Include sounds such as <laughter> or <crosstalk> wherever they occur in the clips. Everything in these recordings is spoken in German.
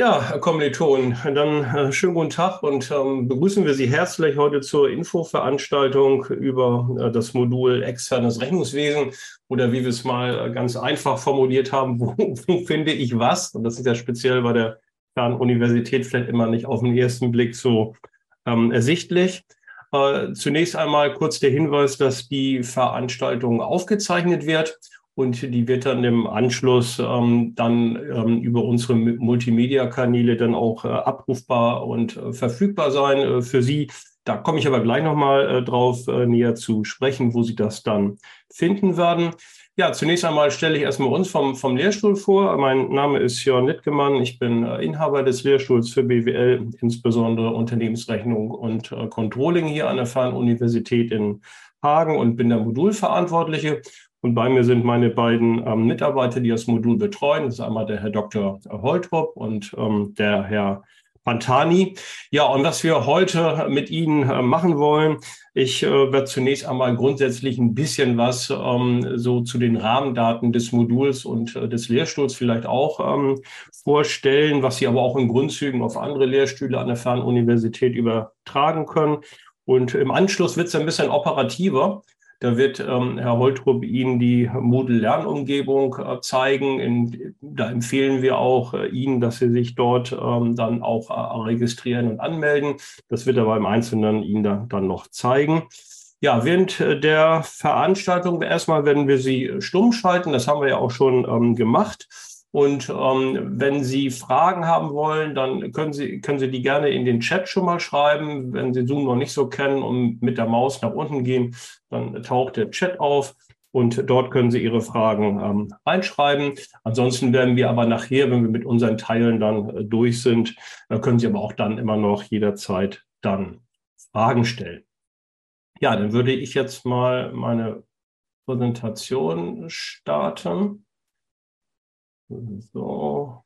Ja, Kommilitonen, dann äh, schönen guten Tag und ähm, begrüßen wir Sie herzlich heute zur Infoveranstaltung über äh, das Modul externes Rechnungswesen oder wie wir es mal äh, ganz einfach formuliert haben, <laughs> wo, wo, finde ich was? Und das ist ja speziell bei der Fernuniversität vielleicht immer nicht auf den ersten Blick so ähm, ersichtlich. Äh, zunächst einmal kurz der Hinweis, dass die Veranstaltung aufgezeichnet wird und die wird dann im Anschluss ähm, dann ähm, über unsere Multimedia-Kanäle dann auch äh, abrufbar und äh, verfügbar sein äh, für Sie. Da komme ich aber gleich nochmal äh, drauf äh, näher zu sprechen, wo Sie das dann finden werden. Ja, zunächst einmal stelle ich erstmal uns vom, vom Lehrstuhl vor. Mein Name ist Jörn Littgemann. Ich bin äh, Inhaber des Lehrstuhls für BWL, insbesondere Unternehmensrechnung und äh, Controlling hier an der Fernuniversität in Hagen und bin der Modulverantwortliche. Und bei mir sind meine beiden ähm, Mitarbeiter, die das Modul betreuen. Das ist einmal der Herr Dr. Holtrup und ähm, der Herr Pantani. Ja, und was wir heute mit Ihnen äh, machen wollen, ich äh, werde zunächst einmal grundsätzlich ein bisschen was ähm, so zu den Rahmendaten des Moduls und äh, des Lehrstuhls vielleicht auch ähm, vorstellen, was Sie aber auch in Grundzügen auf andere Lehrstühle an der Fernuniversität übertragen können. Und im Anschluss wird es ein bisschen operativer. Da wird ähm, Herr Holtrup Ihnen die Moodle-Lernumgebung äh, zeigen. In, da empfehlen wir auch äh, Ihnen, dass Sie sich dort ähm, dann auch äh, registrieren und anmelden. Das wird er beim Einzelnen Ihnen da, dann noch zeigen. Ja, während äh, der Veranstaltung erstmal werden wir Sie stumm schalten. Das haben wir ja auch schon ähm, gemacht. Und ähm, wenn Sie Fragen haben wollen, dann können Sie, können Sie die gerne in den Chat schon mal schreiben. Wenn Sie Zoom noch nicht so kennen und mit der Maus nach unten gehen, dann taucht der Chat auf und dort können Sie Ihre Fragen ähm, einschreiben. Ansonsten werden wir aber nachher, wenn wir mit unseren Teilen dann äh, durch sind, äh, können Sie aber auch dann immer noch jederzeit dann Fragen stellen. Ja, dann würde ich jetzt mal meine Präsentation starten. So.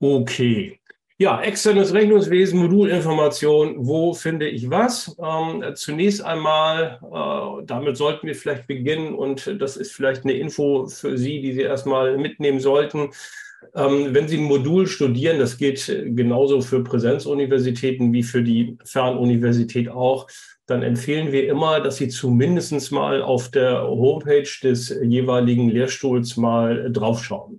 Okay. Ja, externes Rechnungswesen, Modulinformation, wo finde ich was? Ähm, zunächst einmal, äh, damit sollten wir vielleicht beginnen und das ist vielleicht eine Info für Sie, die Sie erstmal mitnehmen sollten. Ähm, wenn Sie ein Modul studieren, das geht genauso für Präsenzuniversitäten wie für die Fernuniversität auch, dann empfehlen wir immer, dass Sie zumindest mal auf der Homepage des jeweiligen Lehrstuhls mal draufschauen.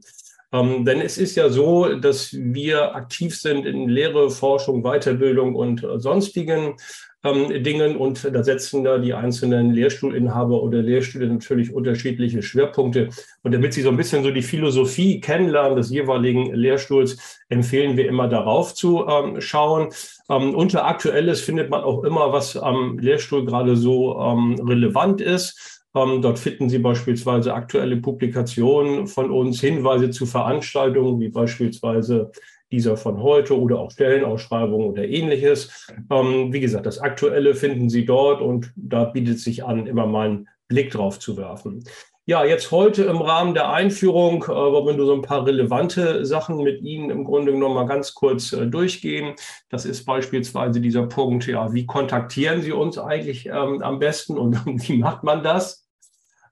Ähm, denn es ist ja so, dass wir aktiv sind in Lehre, Forschung, Weiterbildung und sonstigen ähm, Dingen und da setzen da die einzelnen Lehrstuhlinhaber oder Lehrstühle natürlich unterschiedliche Schwerpunkte. Und damit Sie so ein bisschen so die Philosophie kennenlernen des jeweiligen Lehrstuhls, empfehlen wir immer darauf zu ähm, schauen. Ähm, unter Aktuelles findet man auch immer, was am Lehrstuhl gerade so ähm, relevant ist. Ähm, dort finden Sie beispielsweise aktuelle Publikationen von uns, Hinweise zu Veranstaltungen, wie beispielsweise dieser von heute oder auch Stellenausschreibungen oder ähnliches. Ähm, wie gesagt, das Aktuelle finden Sie dort und da bietet sich an, immer mal einen Blick drauf zu werfen. Ja, jetzt heute im Rahmen der Einführung äh, wollen wir so ein paar relevante Sachen mit Ihnen im Grunde genommen mal ganz kurz äh, durchgehen. Das ist beispielsweise dieser Punkt, ja, wie kontaktieren Sie uns eigentlich ähm, am besten und <laughs> wie macht man das?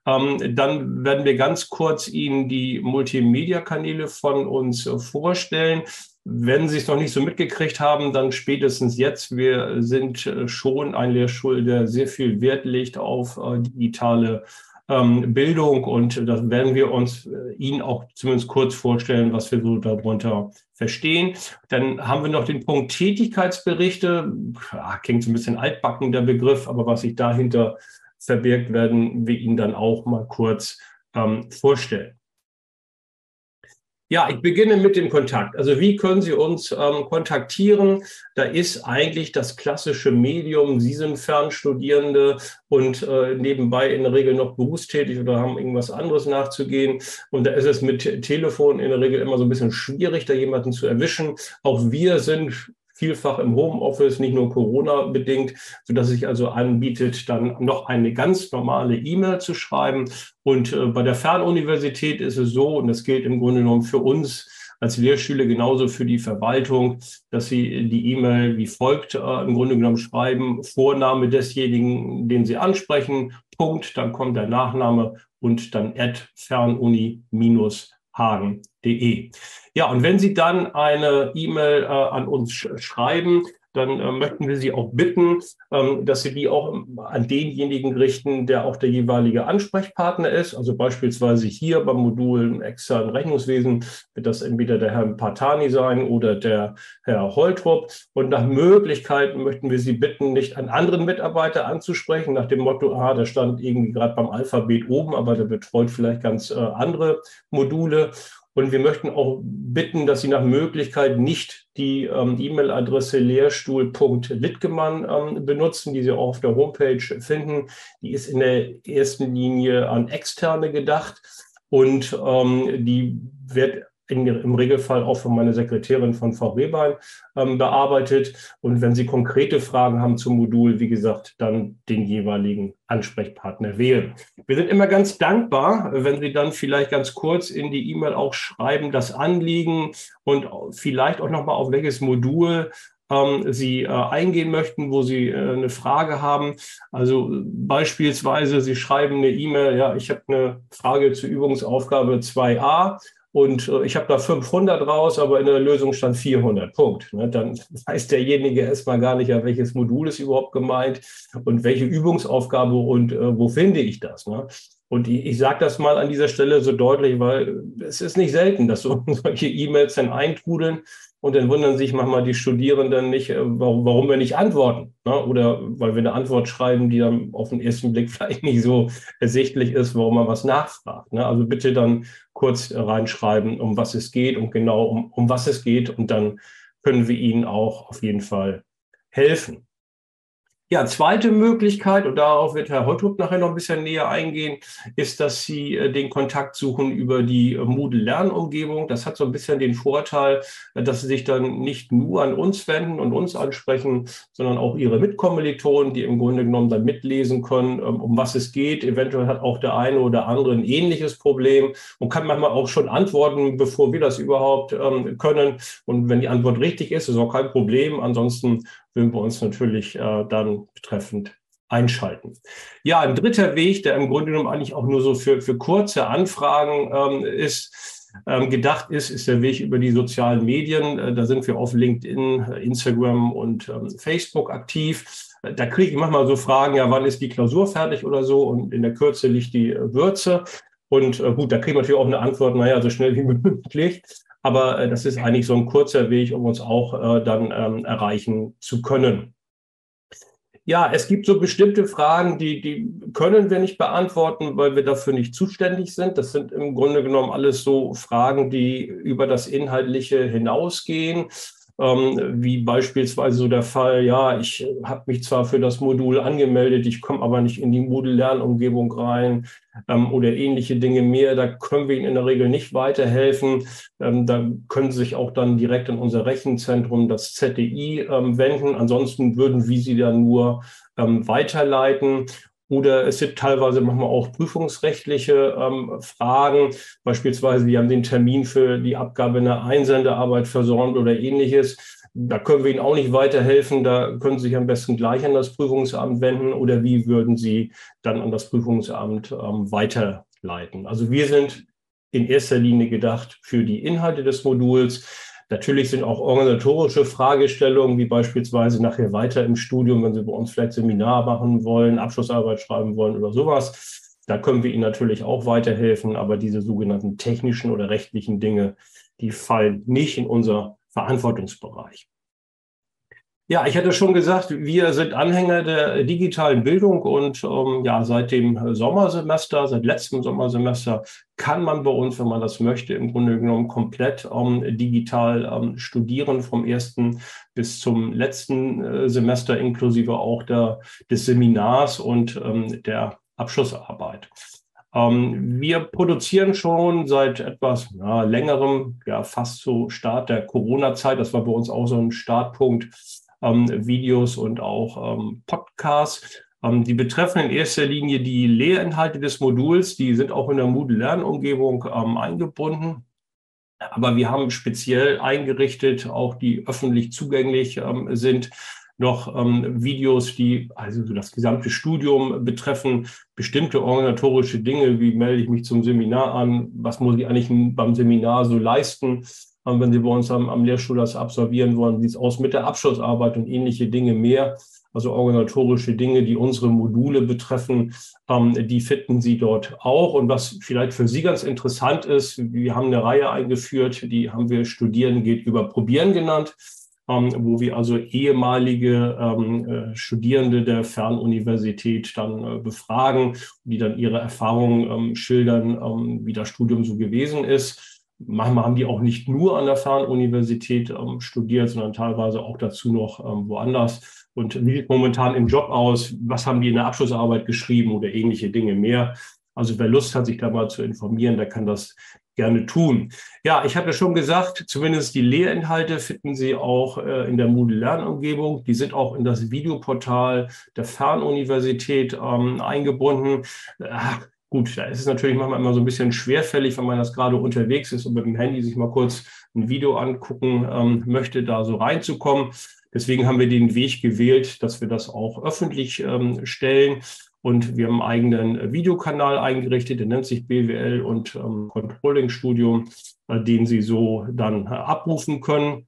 Ähm, dann werden wir ganz kurz Ihnen die Multimedia-Kanäle von uns äh, vorstellen. Wenn Sie es noch nicht so mitgekriegt haben, dann spätestens jetzt. Wir sind äh, schon ein Lehrstuhl, der sehr viel Wert legt auf äh, digitale ähm, Bildung und das werden wir uns Ihnen auch zumindest kurz vorstellen, was wir so darunter verstehen. Dann haben wir noch den Punkt Tätigkeitsberichte. Ja, klingt so ein bisschen altbacken der Begriff, aber was sich dahinter verbirgt, werden wir Ihnen dann auch mal kurz ähm, vorstellen. Ja, ich beginne mit dem Kontakt. Also wie können Sie uns ähm, kontaktieren? Da ist eigentlich das klassische Medium. Sie sind Fernstudierende und äh, nebenbei in der Regel noch berufstätig oder haben irgendwas anderes nachzugehen. Und da ist es mit Telefon in der Regel immer so ein bisschen schwierig, da jemanden zu erwischen. Auch wir sind vielfach im Homeoffice, nicht nur Corona-bedingt, sodass sich also anbietet, dann noch eine ganz normale E-Mail zu schreiben. Und äh, bei der Fernuniversität ist es so, und das gilt im Grunde genommen für uns, als Lehrschüler genauso für die Verwaltung, dass Sie die E-Mail wie folgt äh, im Grunde genommen schreiben, Vorname desjenigen, den Sie ansprechen, Punkt, dann kommt der Nachname und dann at fernuni-hagen.de. hagen.de. Ja, und wenn Sie dann eine E-Mail äh, an uns sch schreiben, dann äh, möchten wir Sie auch bitten, ähm, dass Sie die auch an denjenigen richten, der auch der jeweilige Ansprechpartner ist. Also beispielsweise hier beim Modul externen Rechnungswesen wird das entweder der Herr Partani sein oder der Herr Holtrup. Und nach Möglichkeiten möchten wir Sie bitten, nicht an anderen Mitarbeiter anzusprechen, nach dem Motto, ah, der stand irgendwie gerade beim Alphabet oben, aber der betreut vielleicht ganz äh, andere Module. Und wir möchten auch bitten, dass Sie nach Möglichkeit nicht die ähm, E-Mail-Adresse lehrstuhl.littgemann ähm, benutzen, die Sie auch auf der Homepage finden. Die ist in der ersten Linie an Externe gedacht und ähm, die wird in, im Regelfall auch von meiner Sekretärin von Frau Rehbein ähm, bearbeitet. Und wenn Sie konkrete Fragen haben zum Modul, wie gesagt, dann den jeweiligen Ansprechpartner wählen. Wir sind immer ganz dankbar, wenn Sie dann vielleicht ganz kurz in die E-Mail auch schreiben, das Anliegen und vielleicht auch nochmal auf welches Modul ähm, Sie äh, eingehen möchten, wo Sie äh, eine Frage haben. Also beispielsweise, Sie schreiben eine E-Mail, ja, ich habe eine Frage zur Übungsaufgabe 2a und äh, ich habe da 500 raus, aber in der Lösung stand 400. Punkt. Ne? Dann weiß derjenige erstmal gar nicht, ja, welches Modul ist überhaupt gemeint und welche Übungsaufgabe und äh, wo finde ich das. Ne? Und ich, sage das mal an dieser Stelle so deutlich, weil es ist nicht selten, dass so <laughs> solche E-Mails dann eintrudeln und dann wundern sich manchmal die Studierenden nicht, äh, warum, warum wir nicht antworten. Ne? Oder weil wir eine Antwort schreiben, die dann auf den ersten Blick <laughs> vielleicht nicht so ersichtlich ist, warum man was nachfragt. Ne? Also bitte dann kurz reinschreiben, um was es geht und genau um, um was es geht. Und dann können wir Ihnen auch auf jeden Fall helfen. Ja, zweite Möglichkeit, und darauf wird Herr Holtrup nachher noch ein bisschen näher eingehen, ist, dass Sie äh, den Kontakt suchen über die äh, Moodle-Lernumgebung. Das hat so ein bisschen den Vorteil, äh, dass Sie sich dann nicht nur an uns wenden und uns ansprechen, sondern auch Ihre Mitkommilitonen, die im Grunde genommen dann mitlesen können, ähm, um was es geht. Eventuell hat auch der eine oder andere ein ähnliches Problem und kann manchmal auch schon antworten, bevor wir das überhaupt ähm, können. Und wenn die Antwort richtig ist, ist auch kein Problem. Ansonsten würden wir uns natürlich äh, dann betreffend einschalten. Ja, ein dritter Weg, der im Grunde genommen eigentlich auch nur so für, für kurze Anfragen ähm, ist, ähm, gedacht ist, ist der Weg über die sozialen Medien. Äh, da sind wir auf LinkedIn, äh, Instagram und ähm, Facebook aktiv. Äh, da kriege ich manchmal so Fragen, ja, wann ist die Klausur fertig oder so? Und in der Kürze liegt die äh, Würze. Und äh, gut, da kriegen wir natürlich auch eine Antwort, naja, so schnell wie <laughs> möglich. Aber äh, das ist eigentlich so ein kurzer Weg, um uns auch äh, dann ähm, erreichen zu können. Ja, es gibt so bestimmte Fragen, die, die können wir nicht beantworten, weil wir dafür nicht zuständig sind. Das sind im Grunde genommen alles so Fragen, die über das Inhaltliche hinausgehen ähm, wie beispielsweise so der Fall, ja, ich habe mich zwar für das Modul angemeldet, ich komme aber nicht in die Moodle-Lernumgebung rein ähm, oder ähnliche Dinge mehr. Da können wir Ihnen in der Regel nicht weiterhelfen. Ähm, da können Sie sich auch dann direkt in unser Rechenzentrum, das ZDI, ähm, wenden. Ansonsten würden wir Sie dann nur ähm, weiterleiten. Oder es sind teilweise manchmal auch prüfungsrechtliche ähm, Fragen. Beispielsweise, wir haben den Termin für die Abgabe einer Einsendearbeit versäumt oder ähnliches. Da können wir Ihnen auch nicht weiterhelfen. Da können Sie sich am besten gleich an das Prüfungsamt wenden oder wie würden Sie dann an das Prüfungsamt ähm, weiterleiten? Also wir sind in erster Linie gedacht für die Inhalte des Moduls. Natürlich sind auch organisatorische Fragestellungen, wie beispielsweise nachher weiter im Studium, wenn Sie bei uns vielleicht Seminar machen wollen, Abschlussarbeit schreiben wollen oder sowas. Da können wir Ihnen natürlich auch weiterhelfen, aber diese sogenannten technischen oder rechtlichen Dinge, die fallen nicht in unser Verantwortungsbereich. Ja, ich hatte schon gesagt, wir sind Anhänger der digitalen Bildung und ähm, ja, seit dem Sommersemester, seit letztem Sommersemester kann man bei uns, wenn man das möchte, im Grunde genommen komplett ähm, digital ähm, studieren, vom ersten bis zum letzten äh, Semester, inklusive auch der, des Seminars und ähm, der Abschlussarbeit. Ähm, wir produzieren schon seit etwas ja, längerem, ja fast zu Start der Corona-Zeit, das war bei uns auch so ein Startpunkt, ähm, Videos und auch ähm, Podcasts. Ähm, die betreffen in erster Linie die Lehrinhalte des Moduls. Die sind auch in der Moodle-Lernumgebung ähm, eingebunden. Aber wir haben speziell eingerichtet, auch die öffentlich zugänglich ähm, sind, noch ähm, Videos, die also das gesamte Studium betreffen, bestimmte organisatorische Dinge, wie melde ich mich zum Seminar an, was muss ich eigentlich beim Seminar so leisten, wenn Sie bei uns am, am Lehrstuhl das absolvieren wollen, wie es aus mit der Abschlussarbeit und ähnliche Dinge mehr also organisatorische Dinge, die unsere Module betreffen, ähm, die finden Sie dort auch. Und was vielleicht für Sie ganz interessant ist, wir haben eine Reihe eingeführt, die haben wir Studieren geht über Probieren genannt. Ähm, wo wir also ehemalige ähm, äh, Studierende der Fernuniversität dann äh, befragen, die dann ihre Erfahrungen ähm, schildern, ähm, wie das Studium so gewesen ist. Manchmal haben die auch nicht nur an der Fernuniversität ähm, studiert, sondern teilweise auch dazu noch ähm, woanders und wie sieht momentan im Job aus, was haben die in der Abschlussarbeit geschrieben oder ähnliche Dinge mehr. Also wer Lust hat, sich da mal zu informieren, der kann das gerne tun. Ja, ich hatte schon gesagt, zumindest die Lehrinhalte finden Sie auch äh, in der Moodle Lernumgebung. Die sind auch in das Videoportal der Fernuniversität ähm, eingebunden. Ach, gut, da ist es natürlich manchmal immer so ein bisschen schwerfällig, wenn man das gerade unterwegs ist und mit dem Handy sich mal kurz ein Video angucken ähm, möchte, da so reinzukommen. Deswegen haben wir den Weg gewählt, dass wir das auch öffentlich ähm, stellen. Und wir haben einen eigenen Videokanal eingerichtet, der nennt sich BWL und ähm, Controlling Studio, äh, den Sie so dann äh, abrufen können.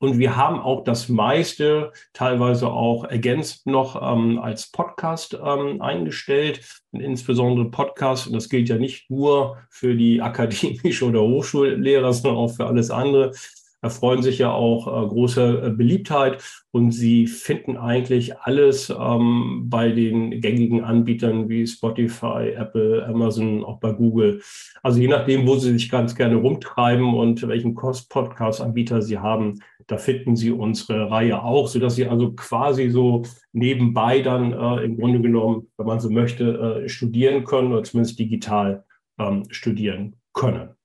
Und wir haben auch das meiste teilweise auch ergänzt noch ähm, als Podcast ähm, eingestellt, und insbesondere Podcast. Und das gilt ja nicht nur für die <laughs> akademische oder Hochschullehrer, sondern auch für alles andere erfreuen sich ja auch äh, große äh, Beliebtheit und sie finden eigentlich alles ähm, bei den gängigen Anbietern wie Spotify, Apple, Amazon, auch bei Google. Also je nachdem, wo sie sich ganz gerne rumtreiben und welchen Podcast-Anbieter sie haben, da finden Sie unsere Reihe auch, sodass Sie also quasi so nebenbei dann äh, im Grunde genommen, wenn man so möchte, äh, studieren können oder zumindest digital ähm, studieren können.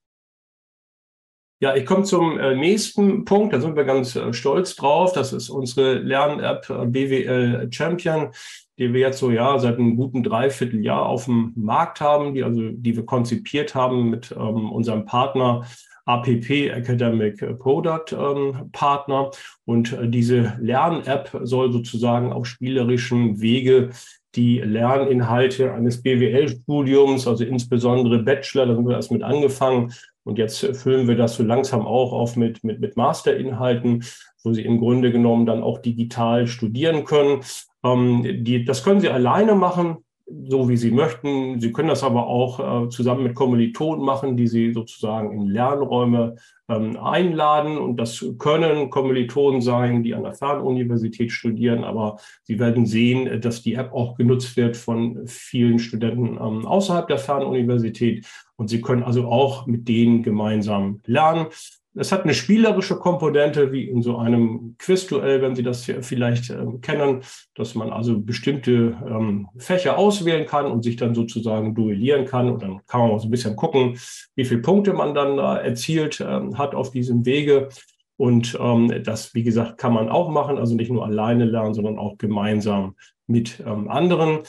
Ja, ich komme zum äh, nächsten Punkt. Da sind wir ganz äh, stolz drauf. Das ist unsere Lern-App äh, BWL Champion, die wir jetzt so ja seit einem guten Dreivierteljahr auf dem Markt haben, die also die wir konzipiert haben mit ähm, unserem Partner APP Academic Product ähm, Partner. Und äh, diese Lern-App soll sozusagen auf spielerischen Wege die Lerninhalte eines BWL-Studiums, also insbesondere Bachelor, da haben wir erst mit angefangen, und jetzt füllen wir das so langsam auch auf mit, mit, mit Masterinhalten, wo Sie im Grunde genommen dann auch digital studieren können. Ähm, die, das können Sie alleine machen so wie Sie möchten. Sie können das aber auch äh, zusammen mit Kommilitonen machen, die Sie sozusagen in Lernräume ähm, einladen. Und das können Kommilitonen sein, die an der Fernuniversität studieren. Aber Sie werden sehen, dass die App auch genutzt wird von vielen Studenten ähm, außerhalb der Fernuniversität. Und Sie können also auch mit denen gemeinsam lernen. Es hat eine spielerische Komponente, wie in so einem Quizduell, wenn Sie das vielleicht äh, kennen, dass man also bestimmte ähm, Fächer auswählen kann und sich dann sozusagen duellieren kann. Und dann kann man auch so ein bisschen gucken, wie viele Punkte man dann äh, erzielt äh, hat auf diesem Wege. Und ähm, das, wie gesagt, kann man auch machen, also nicht nur alleine lernen, sondern auch gemeinsam mit ähm, anderen.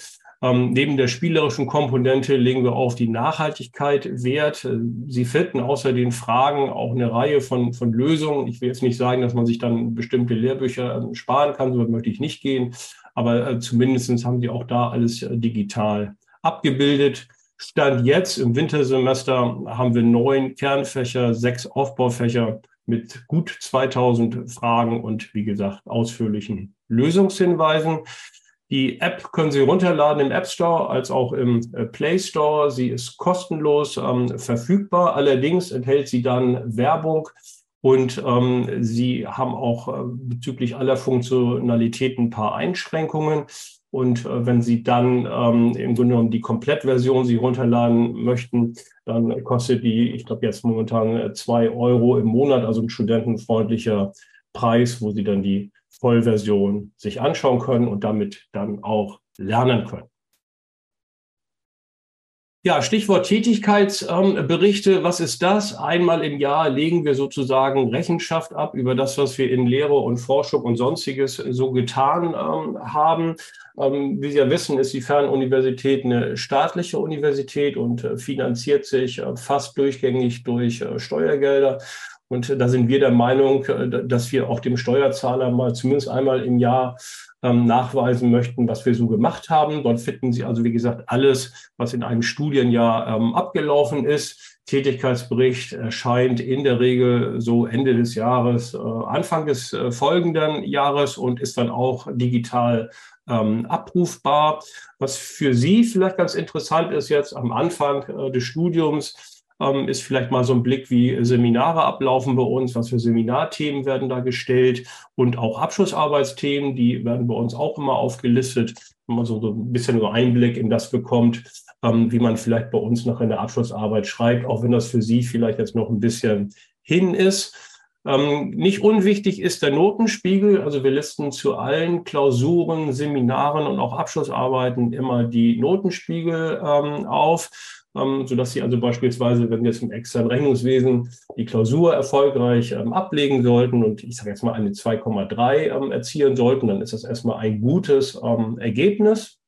Ähm, neben der spielerischen Komponente legen wir auf die Nachhaltigkeit Wert. Sie finden außer den Fragen auch eine Reihe von, von Lösungen. Ich will jetzt nicht sagen, dass man sich dann bestimmte Lehrbücher ähm, sparen kann, so möchte ich nicht gehen. Aber äh, zumindest haben Sie auch da alles äh, digital abgebildet. Stand jetzt im Wintersemester haben wir neun Kernfächer, sechs Aufbaufächer mit gut 2000 Fragen und wie gesagt ausführlichen Lösungshinweisen. Die App können Sie runterladen im App Store als auch im äh, Play Store. Sie ist kostenlos ähm, verfügbar. Allerdings enthält sie dann Werbung und ähm, Sie haben auch äh, bezüglich aller Funktionalitäten ein paar Einschränkungen. Und äh, wenn Sie dann ähm, im Grunde genommen die Komplettversion Sie runterladen möchten, dann kostet die, ich glaube jetzt momentan äh, zwei Euro im Monat, also ein studentenfreundlicher Preis, wo Sie dann die Vollversion sich anschauen können und damit dann auch lernen können. Ja, Stichwort Tätigkeitsberichte. Was ist das? Einmal im Jahr legen wir sozusagen Rechenschaft ab über das, was wir in Lehre und Forschung und sonstiges so getan ähm, haben. Ähm, wie Sie ja wissen, ist die Fernuniversität eine staatliche Universität und äh, finanziert sich äh, fast durchgängig durch äh, Steuergelder. Und da sind wir der Meinung, äh, dass wir auch dem Steuerzahler mal zumindest einmal im Jahr ähm, nachweisen möchten, was wir so gemacht haben. Dort finden Sie also, wie gesagt, alles, was in einem Studienjahr ähm, abgelaufen ist. Tätigkeitsbericht erscheint in der Regel so Ende des Jahres, äh, Anfang des äh, folgenden Jahres und ist dann auch digital ähm, abrufbar. Was für Sie vielleicht ganz interessant ist jetzt am Anfang äh, des Studiums, ähm, ist vielleicht mal so ein Blick, wie Seminare ablaufen bei uns, was für Seminarthemen werden da gestellt und auch Abschlussarbeitsthemen, die werden bei uns auch immer aufgelistet, wenn man so, so ein bisschen so Einblick in das bekommt, ähm, wie man vielleicht bei uns noch in der Abschlussarbeit schreibt, auch wenn das für Sie vielleicht jetzt noch ein bisschen hin ist. Ähm, nicht unwichtig ist der Notenspiegel. Also wir listen zu allen Klausuren, Seminaren und auch Abschlussarbeiten immer die Notenspiegel ähm, auf ähm, sodass Sie also beispielsweise, wenn jetzt im externen Rechnungswesen die Klausur erfolgreich ähm, ablegen sollten und ich sage jetzt mal eine 2,3 ähm, erzielen sollten, dann ist das erstmal ein gutes ähm, Ergebnis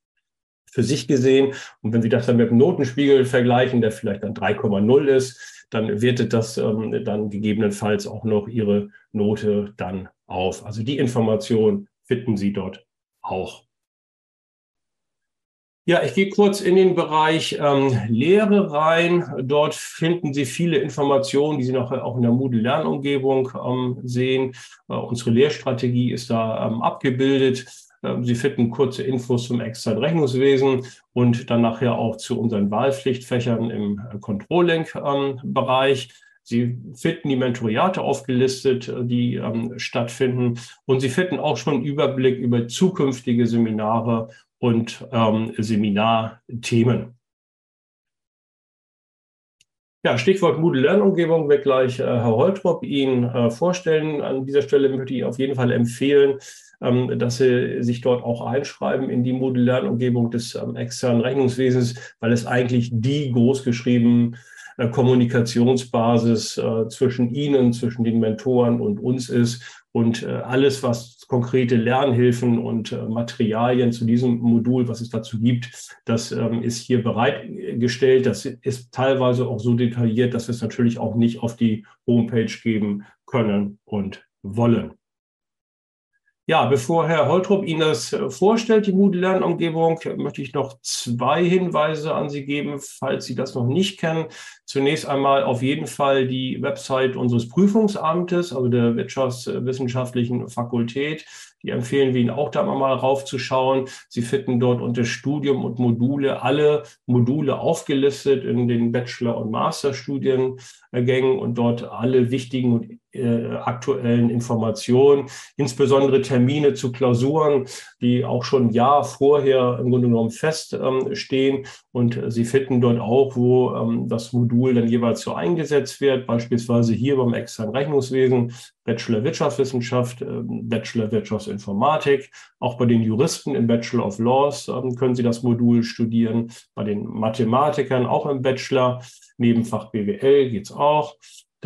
für sich gesehen. Und wenn Sie das dann mit dem Notenspiegel vergleichen, der vielleicht dann 3,0 ist, dann wertet das ähm, dann gegebenenfalls auch noch Ihre Note dann auf. Also die Information finden Sie dort auch. Ja, ich gehe kurz in den Bereich ähm, Lehre rein. Dort finden Sie viele Informationen, die Sie noch auch in der Moodle-Lernumgebung ähm, sehen. Äh, unsere Lehrstrategie ist da ähm, abgebildet. Ähm, Sie finden kurze Infos zum externen Rechnungswesen und dann nachher auch zu unseren Wahlpflichtfächern im äh, Controlling-Bereich. Sie finden die Mentoriate aufgelistet, äh, die ähm, stattfinden. Und Sie finden auch schon einen Überblick über zukünftige Seminare und ähm, Seminarthemen. Ja, Stichwort Moodle Lernumgebung wird gleich äh, Herr Holtrop Ihnen äh, vorstellen. An dieser Stelle möchte ich auf jeden Fall empfehlen, ähm, dass Sie sich dort auch einschreiben in die Moodle Lernumgebung des ähm, externen Rechnungswesens, weil es eigentlich die großgeschrieben äh, Kommunikationsbasis äh, zwischen Ihnen, zwischen den Mentoren und uns ist und äh, alles, was konkrete Lernhilfen und äh, Materialien zu diesem Modul, was es dazu gibt, das ähm, ist hier bereitgestellt. Das ist teilweise auch so detailliert, dass wir es natürlich auch nicht auf die Homepage geben können und wollen. Ja, bevor Herr Holtrup Ihnen das äh, vorstellt, die Moodle-Lernumgebung, möchte ich noch zwei Hinweise an Sie geben, falls Sie das noch nicht kennen. Zunächst einmal auf jeden Fall die Website unseres Prüfungsamtes, also der Wirtschaftswissenschaftlichen Fakultät. Die empfehlen wir Ihnen auch da mal raufzuschauen. Sie finden dort unter Studium und Module alle Module aufgelistet in den Bachelor- und Masterstudiengängen und dort alle wichtigen und äh, aktuellen Informationen, insbesondere Termine zu Klausuren, die auch schon ein Jahr vorher im Grunde genommen feststehen. Ähm, und Sie finden dort auch, wo ähm, das Modul dann jeweils so eingesetzt wird, beispielsweise hier beim externen Rechnungswesen, Bachelor Wirtschaftswissenschaft, äh, Bachelor Wirtschaftsinformatik. Auch bei den Juristen im Bachelor of Laws können Sie das Modul studieren. Bei den Mathematikern auch im Bachelor. Nebenfach BWL geht's auch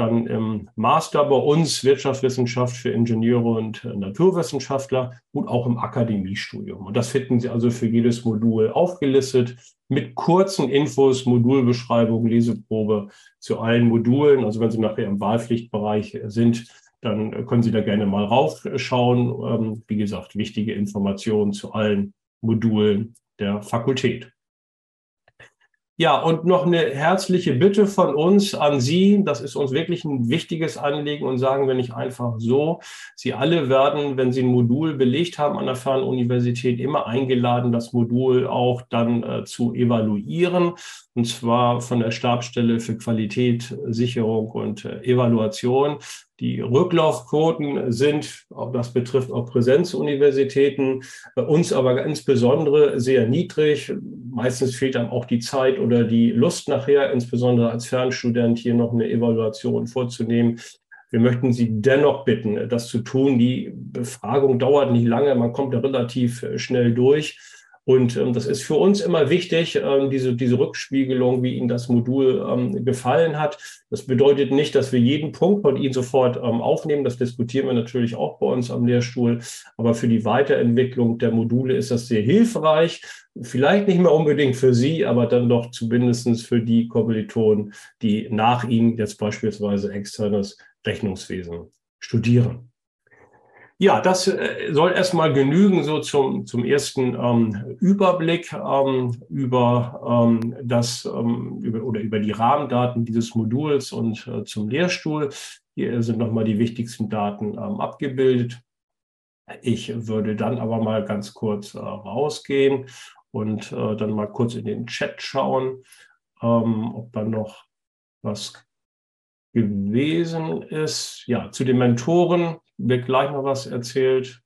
dann im Master bei uns Wirtschaftswissenschaft für Ingenieure und äh, Naturwissenschaftler und auch im Akademiestudium. Und das finden Sie also für jedes Modul aufgelistet mit kurzen Infos, Modulbeschreibung, Leseprobe zu allen Modulen. Also wenn Sie nachher im Wahlpflichtbereich sind, dann können Sie da gerne mal raufschauen. Ähm, wie gesagt, wichtige Informationen zu allen Modulen der Fakultät. Ja, und noch eine herzliche Bitte von uns an Sie. Das ist uns wirklich ein wichtiges Anliegen und sagen wir nicht einfach so. Sie alle werden, wenn Sie ein Modul belegt haben an der Fernuniversität, immer eingeladen, das Modul auch dann äh, zu evaluieren und zwar von der Stabsstelle für Qualität, Sicherung und äh, Evaluation. Die Rücklaufquoten sind, das betrifft auch Präsenzuniversitäten, bei uns aber insbesondere sehr niedrig. Meistens fehlt dann auch die Zeit oder die Lust nachher, insbesondere als Fernstudent hier noch eine Evaluation vorzunehmen. Wir möchten Sie dennoch bitten, das zu tun. Die Befragung dauert nicht lange, man kommt da relativ äh, schnell durch. Und ähm, das ist für uns immer wichtig, ähm, diese, diese Rückspiegelung, wie Ihnen das Modul ähm, gefallen hat. Das bedeutet nicht, dass wir jeden Punkt von Ihnen sofort ähm, aufnehmen. Das diskutieren wir natürlich auch bei uns am Lehrstuhl. Aber für die Weiterentwicklung der Module ist das sehr hilfreich. Vielleicht nicht mehr unbedingt für Sie, aber dann doch zumindest für die Kommilitonen, die nach Ihnen jetzt beispielsweise externes Rechnungswesen studieren. Ja, das äh, soll erstmal genügen, so zum, zum ersten ähm, Überblick ähm, über ähm, das ähm, über, oder über die Rahmendaten dieses Moduls und äh, zum Lehrstuhl. Hier sind nochmal die wichtigsten Daten ähm, abgebildet. Ich würde dann aber mal ganz kurz äh, rausgehen und äh, dann mal kurz in den Chat schauen, ähm, ob da noch was gewesen ist. Ja, zu den Mentoren wird gleich noch was erzählt.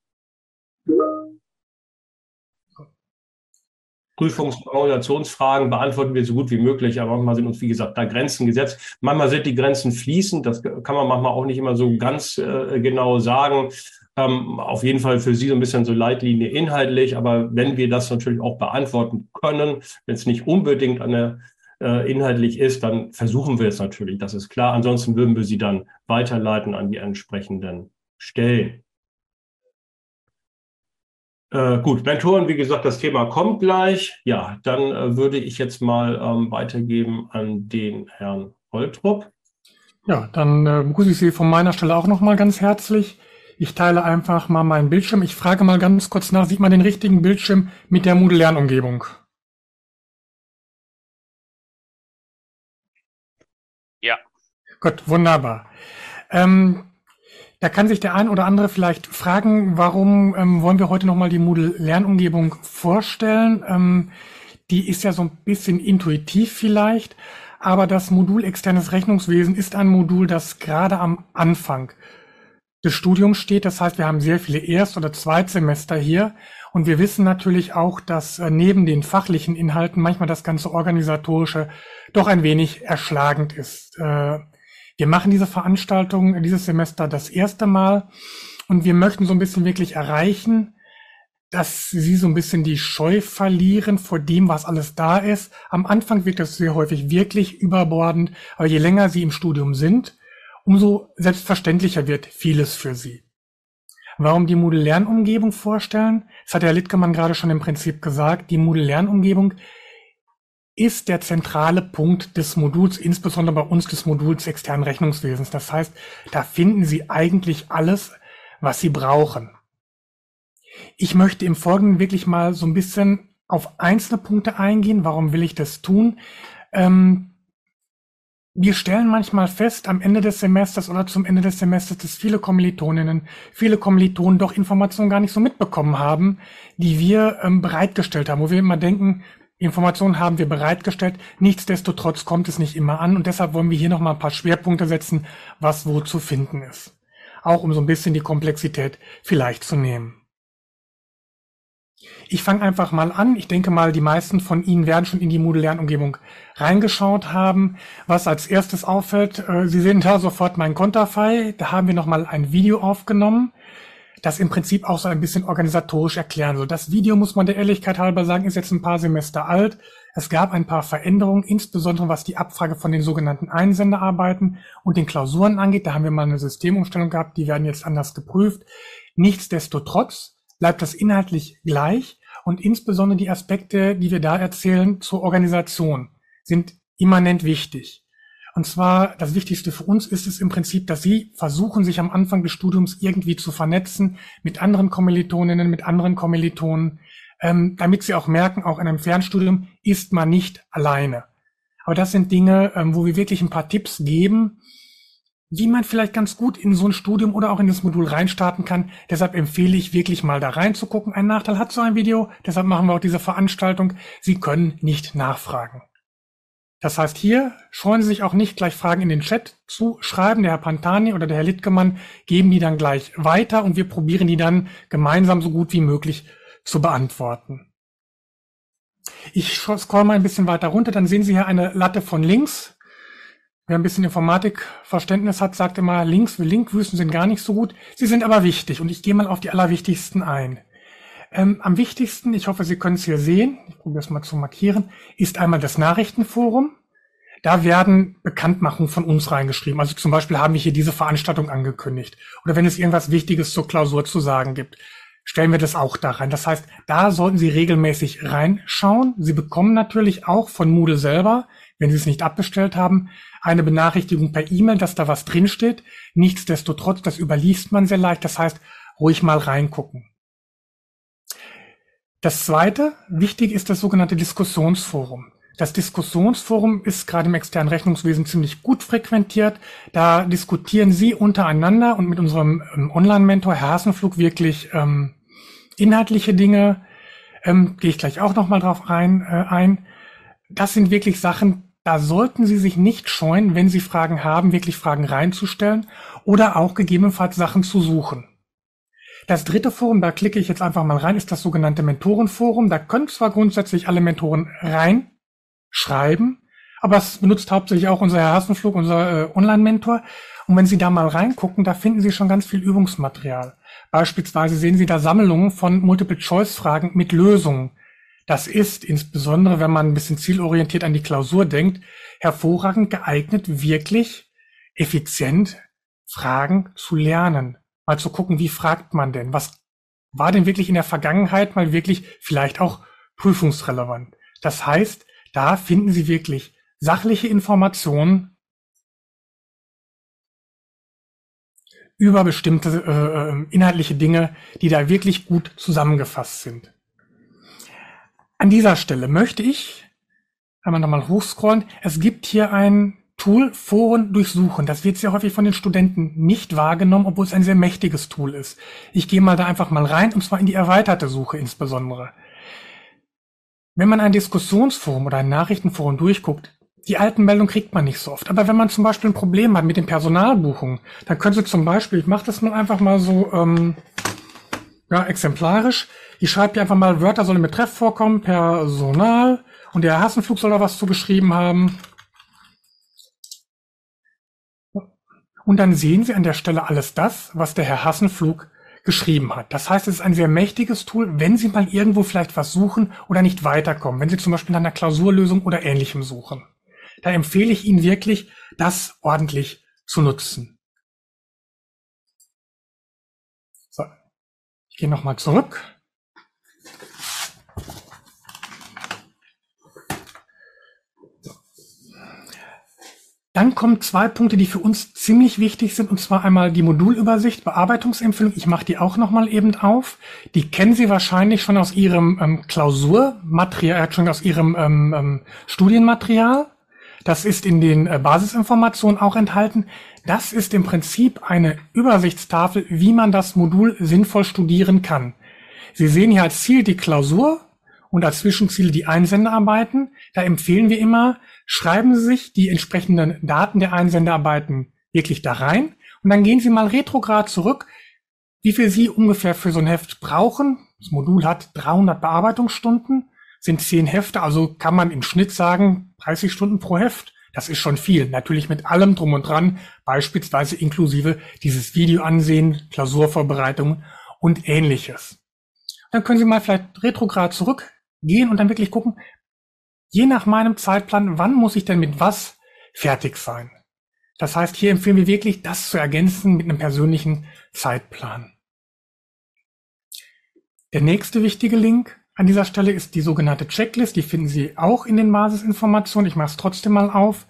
Prüfungsorganisationsfragen beantworten wir so gut wie möglich, aber manchmal sind uns, wie gesagt, da Grenzen gesetzt. Manchmal sind die Grenzen fließend, das kann man manchmal auch nicht immer so ganz äh, genau sagen. Ähm, auf jeden Fall für Sie so ein bisschen so Leitlinie inhaltlich, aber wenn wir das natürlich auch beantworten können, wenn es nicht unbedingt eine äh, inhaltlich ist, dann versuchen wir es natürlich, das ist klar. Ansonsten würden wir Sie dann weiterleiten an die entsprechenden Stellen. Äh, gut, Mentoren, wie gesagt, das Thema kommt gleich. Ja, dann äh, würde ich jetzt mal ähm, weitergeben an den Herrn Holtrup. Ja, dann äh, begrüße ich Sie von meiner Stelle auch nochmal ganz herzlich. Ich teile einfach mal meinen Bildschirm. Ich frage mal ganz kurz nach, sieht man den richtigen Bildschirm mit der Moodle-Lernumgebung? Ja. Gut, wunderbar. Ähm, da kann sich der ein oder andere vielleicht fragen, warum ähm, wollen wir heute nochmal die Moodle-Lernumgebung vorstellen? Ähm, die ist ja so ein bisschen intuitiv vielleicht, aber das Modul externes Rechnungswesen ist ein Modul, das gerade am Anfang des Studiums steht. Das heißt, wir haben sehr viele Erst- oder Zweitsemester hier und wir wissen natürlich auch, dass äh, neben den fachlichen Inhalten manchmal das ganze organisatorische doch ein wenig erschlagend ist. Äh, wir machen diese Veranstaltung dieses Semester das erste Mal und wir möchten so ein bisschen wirklich erreichen, dass sie so ein bisschen die Scheu verlieren vor dem, was alles da ist. Am Anfang wird das sehr häufig wirklich überbordend, aber je länger sie im Studium sind, umso selbstverständlicher wird vieles für sie. Warum die Moodle-Lernumgebung vorstellen? Das hat Herr Littgemann gerade schon im Prinzip gesagt. Die Moodle-Lernumgebung ist der zentrale Punkt des Moduls, insbesondere bei uns des Moduls externen Rechnungswesens. Das heißt, da finden Sie eigentlich alles, was Sie brauchen. Ich möchte im Folgenden wirklich mal so ein bisschen auf einzelne Punkte eingehen. Warum will ich das tun? Ähm, wir stellen manchmal fest am Ende des Semesters oder zum Ende des Semesters, dass viele Kommilitoninnen, viele Kommilitonen doch Informationen gar nicht so mitbekommen haben, die wir ähm, bereitgestellt haben, wo wir immer denken, Informationen haben wir bereitgestellt. Nichtsdestotrotz kommt es nicht immer an und deshalb wollen wir hier nochmal ein paar Schwerpunkte setzen, was wo zu finden ist. Auch um so ein bisschen die Komplexität vielleicht zu nehmen. Ich fange einfach mal an. Ich denke mal, die meisten von Ihnen werden schon in die Moodle-Lernumgebung reingeschaut haben. Was als erstes auffällt, äh, Sie sehen da sofort mein Konterfei. Da haben wir nochmal ein Video aufgenommen das im Prinzip auch so ein bisschen organisatorisch erklären soll. Das Video, muss man der Ehrlichkeit halber sagen, ist jetzt ein paar Semester alt. Es gab ein paar Veränderungen, insbesondere was die Abfrage von den sogenannten Einsenderarbeiten und den Klausuren angeht. Da haben wir mal eine Systemumstellung gehabt, die werden jetzt anders geprüft. Nichtsdestotrotz bleibt das inhaltlich gleich und insbesondere die Aspekte, die wir da erzählen zur Organisation, sind immanent wichtig. Und zwar, das Wichtigste für uns ist es im Prinzip, dass Sie versuchen, sich am Anfang des Studiums irgendwie zu vernetzen mit anderen Kommilitoninnen, mit anderen Kommilitonen, ähm, damit Sie auch merken, auch in einem Fernstudium ist man nicht alleine. Aber das sind Dinge, ähm, wo wir wirklich ein paar Tipps geben, wie man vielleicht ganz gut in so ein Studium oder auch in das Modul reinstarten kann. Deshalb empfehle ich wirklich mal da reinzugucken. Ein Nachteil hat so ein Video, deshalb machen wir auch diese Veranstaltung. Sie können nicht nachfragen. Das heißt, hier scheuen Sie sich auch nicht gleich Fragen in den Chat zu schreiben. Der Herr Pantani oder der Herr Littgemann geben die dann gleich weiter und wir probieren die dann gemeinsam so gut wie möglich zu beantworten. Ich scroll mal ein bisschen weiter runter, dann sehen Sie hier eine Latte von Links. Wer ein bisschen Informatikverständnis hat, sagt immer, Links für Linkwüsten sind gar nicht so gut. Sie sind aber wichtig und ich gehe mal auf die allerwichtigsten ein. Ähm, am wichtigsten, ich hoffe, Sie können es hier sehen, ich probiere es mal zu markieren, ist einmal das Nachrichtenforum. Da werden Bekanntmachungen von uns reingeschrieben. Also zum Beispiel haben wir hier diese Veranstaltung angekündigt. Oder wenn es irgendwas Wichtiges zur Klausur zu sagen gibt. stellen wir das auch da rein. Das heißt, da sollten Sie regelmäßig reinschauen. Sie bekommen natürlich auch von Moodle selber, wenn Sie es nicht abbestellt haben, eine Benachrichtigung per E-Mail, dass da was drinsteht. Nichtsdestotrotz, das überliest man sehr leicht. Das heißt, ruhig mal reingucken. Das zweite, wichtig ist das sogenannte Diskussionsforum. Das Diskussionsforum ist gerade im externen Rechnungswesen ziemlich gut frequentiert. Da diskutieren Sie untereinander und mit unserem ähm, Online-Mentor Herr Hasenflug wirklich ähm, inhaltliche Dinge. Ähm, Gehe ich gleich auch nochmal drauf rein, äh, ein. Das sind wirklich Sachen, da sollten Sie sich nicht scheuen, wenn Sie Fragen haben, wirklich Fragen reinzustellen oder auch gegebenenfalls Sachen zu suchen. Das dritte Forum, da klicke ich jetzt einfach mal rein, ist das sogenannte Mentorenforum. Da können zwar grundsätzlich alle Mentoren rein schreiben, aber es benutzt hauptsächlich auch unser Herr Hasenflug, unser äh, Online-Mentor. Und wenn Sie da mal reingucken, da finden Sie schon ganz viel Übungsmaterial. Beispielsweise sehen Sie da Sammlungen von Multiple-Choice-Fragen mit Lösungen. Das ist insbesondere, wenn man ein bisschen zielorientiert an die Klausur denkt, hervorragend geeignet, wirklich effizient Fragen zu lernen. Mal zu gucken, wie fragt man denn? Was war denn wirklich in der Vergangenheit mal wirklich vielleicht auch prüfungsrelevant? Das heißt, da finden Sie wirklich sachliche Informationen über bestimmte äh, äh, inhaltliche Dinge, die da wirklich gut zusammengefasst sind. An dieser Stelle möchte ich einmal nochmal hochscrollen. Es gibt hier ein Tool Foren durchsuchen. Das wird sehr häufig von den Studenten nicht wahrgenommen, obwohl es ein sehr mächtiges Tool ist. Ich gehe mal da einfach mal rein, und zwar in die erweiterte Suche insbesondere. Wenn man ein Diskussionsforum oder ein Nachrichtenforum durchguckt, die alten Meldungen kriegt man nicht so oft. Aber wenn man zum Beispiel ein Problem hat mit den Personalbuchungen, dann können Sie zum Beispiel, ich mache das mal einfach mal so ähm, ja, exemplarisch, ich schreibe hier einfach mal, Wörter sollen mit Treff vorkommen, Personal, und der Hassenflug soll da was zu geschrieben haben. Und dann sehen Sie an der Stelle alles das, was der Herr Hassenflug geschrieben hat. Das heißt, es ist ein sehr mächtiges Tool, wenn Sie mal irgendwo vielleicht was suchen oder nicht weiterkommen, wenn Sie zum Beispiel nach einer Klausurlösung oder ähnlichem suchen. Da empfehle ich Ihnen wirklich, das ordentlich zu nutzen. So, ich gehe nochmal zurück. Dann kommen zwei Punkte, die für uns ziemlich wichtig sind, und zwar einmal die Modulübersicht, Bearbeitungsempfehlung. Ich mache die auch nochmal eben auf. Die kennen Sie wahrscheinlich schon aus Ihrem ähm, Klausurmaterial, äh, schon aus Ihrem ähm, ähm, Studienmaterial. Das ist in den äh, Basisinformationen auch enthalten. Das ist im Prinzip eine Übersichtstafel, wie man das Modul sinnvoll studieren kann. Sie sehen hier als Ziel die Klausur und als Zwischenziel die Einsendearbeiten. Da empfehlen wir immer, schreiben Sie sich die entsprechenden Daten der Einsendearbeiten wirklich da rein und dann gehen Sie mal retrograd zurück, wie viel Sie ungefähr für so ein Heft brauchen. Das Modul hat 300 Bearbeitungsstunden, sind 10 Hefte, also kann man im Schnitt sagen 30 Stunden pro Heft. Das ist schon viel. Natürlich mit allem drum und dran, beispielsweise inklusive dieses Video ansehen, Klausurvorbereitungen und ähnliches. Dann können Sie mal vielleicht retrograd zurückgehen und dann wirklich gucken, je nach meinem Zeitplan, wann muss ich denn mit was fertig sein? Das heißt, hier empfehlen wir wirklich, das zu ergänzen mit einem persönlichen Zeitplan. Der nächste wichtige Link an dieser Stelle ist die sogenannte Checklist. Die finden Sie auch in den Basisinformationen. Ich mache es trotzdem mal auf.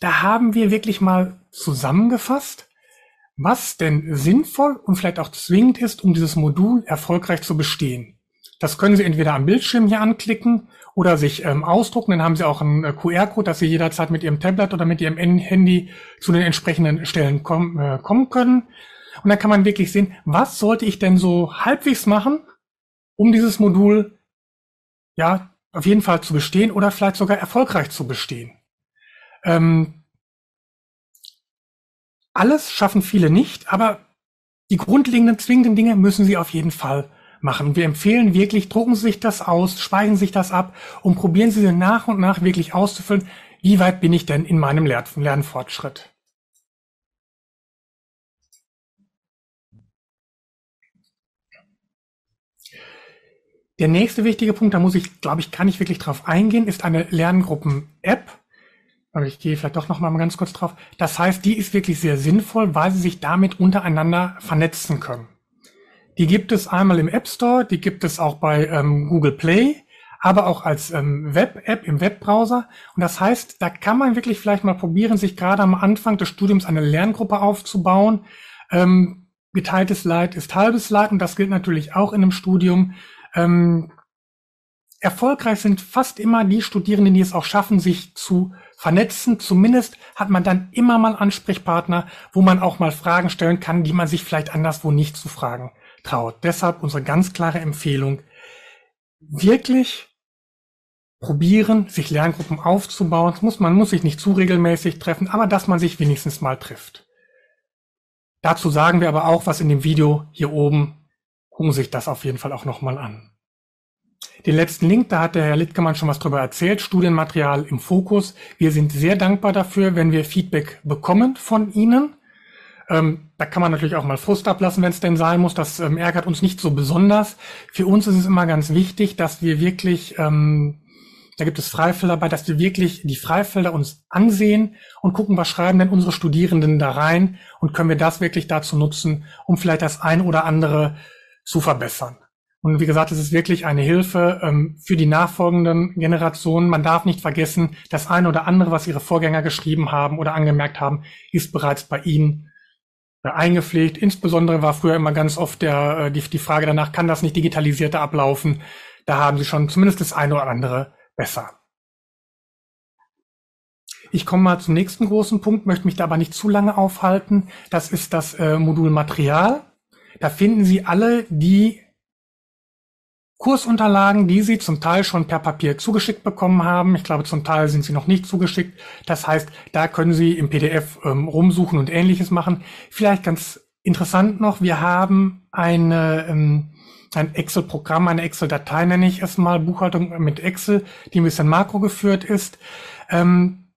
Da haben wir wirklich mal zusammengefasst, was denn sinnvoll und vielleicht auch zwingend ist, um dieses Modul erfolgreich zu bestehen. Das können Sie entweder am Bildschirm hier anklicken oder sich ähm, ausdrucken. Dann haben Sie auch einen äh, QR-Code, dass Sie jederzeit mit Ihrem Tablet oder mit Ihrem Handy zu den entsprechenden Stellen kommen, äh, kommen können. Und dann kann man wirklich sehen, was sollte ich denn so halbwegs machen, um dieses Modul ja auf jeden Fall zu bestehen oder vielleicht sogar erfolgreich zu bestehen. Ähm, alles schaffen viele nicht, aber die grundlegenden zwingenden Dinge müssen Sie auf jeden Fall machen. Wir empfehlen wirklich, drucken Sie sich das aus, speichern Sie sich das ab und probieren Sie nach und nach wirklich auszufüllen, wie weit bin ich denn in meinem Lernfortschritt. Der nächste wichtige Punkt, da muss ich, glaube ich, kann ich wirklich drauf eingehen, ist eine Lerngruppen-App. Aber ich gehe vielleicht doch noch mal ganz kurz drauf. Das heißt, die ist wirklich sehr sinnvoll, weil Sie sich damit untereinander vernetzen können. Die gibt es einmal im App Store, die gibt es auch bei ähm, Google Play, aber auch als ähm, Web-App im Webbrowser. Und das heißt, da kann man wirklich vielleicht mal probieren, sich gerade am Anfang des Studiums eine Lerngruppe aufzubauen. Ähm, geteiltes Leid ist halbes Leid und das gilt natürlich auch in einem Studium. Ähm, erfolgreich sind fast immer die Studierenden, die es auch schaffen, sich zu vernetzen. Zumindest hat man dann immer mal Ansprechpartner, wo man auch mal Fragen stellen kann, die man sich vielleicht anderswo nicht zu fragen traut. Deshalb unsere ganz klare Empfehlung, wirklich probieren, sich Lerngruppen aufzubauen. Muss, man muss sich nicht zu regelmäßig treffen, aber dass man sich wenigstens mal trifft. Dazu sagen wir aber auch, was in dem Video hier oben, gucken Sie sich das auf jeden Fall auch nochmal an. Den letzten Link, da hat der Herr Littgemann schon was drüber erzählt, Studienmaterial im Fokus. Wir sind sehr dankbar dafür, wenn wir Feedback bekommen von Ihnen. Ähm, da kann man natürlich auch mal Frust ablassen, wenn es denn sein muss. Das ähm, ärgert uns nicht so besonders. Für uns ist es immer ganz wichtig, dass wir wirklich ähm, da gibt es Freifelder bei, dass wir wirklich die Freifelder uns ansehen und gucken, was schreiben denn unsere Studierenden da rein und können wir das wirklich dazu nutzen, um vielleicht das ein oder andere zu verbessern. Und wie gesagt, es ist wirklich eine Hilfe ähm, für die nachfolgenden Generationen. Man darf nicht vergessen, das eine oder andere, was ihre Vorgänger geschrieben haben oder angemerkt haben, ist bereits bei ihnen äh, eingepflegt. Insbesondere war früher immer ganz oft der, äh, die, die Frage danach, kann das nicht digitalisierter ablaufen? Da haben sie schon zumindest das eine oder andere besser. Ich komme mal zum nächsten großen Punkt, möchte mich da aber nicht zu lange aufhalten. Das ist das äh, Modul Material. Da finden Sie alle die Kursunterlagen, die Sie zum Teil schon per Papier zugeschickt bekommen haben. Ich glaube, zum Teil sind sie noch nicht zugeschickt. Das heißt, da können Sie im PDF ähm, rumsuchen und ähnliches machen. Vielleicht ganz interessant noch, wir haben eine ähm, ein Excel-Programm, eine Excel-Datei nenne ich es mal, Buchhaltung mit Excel, die ein bisschen makro geführt ist. Ähm,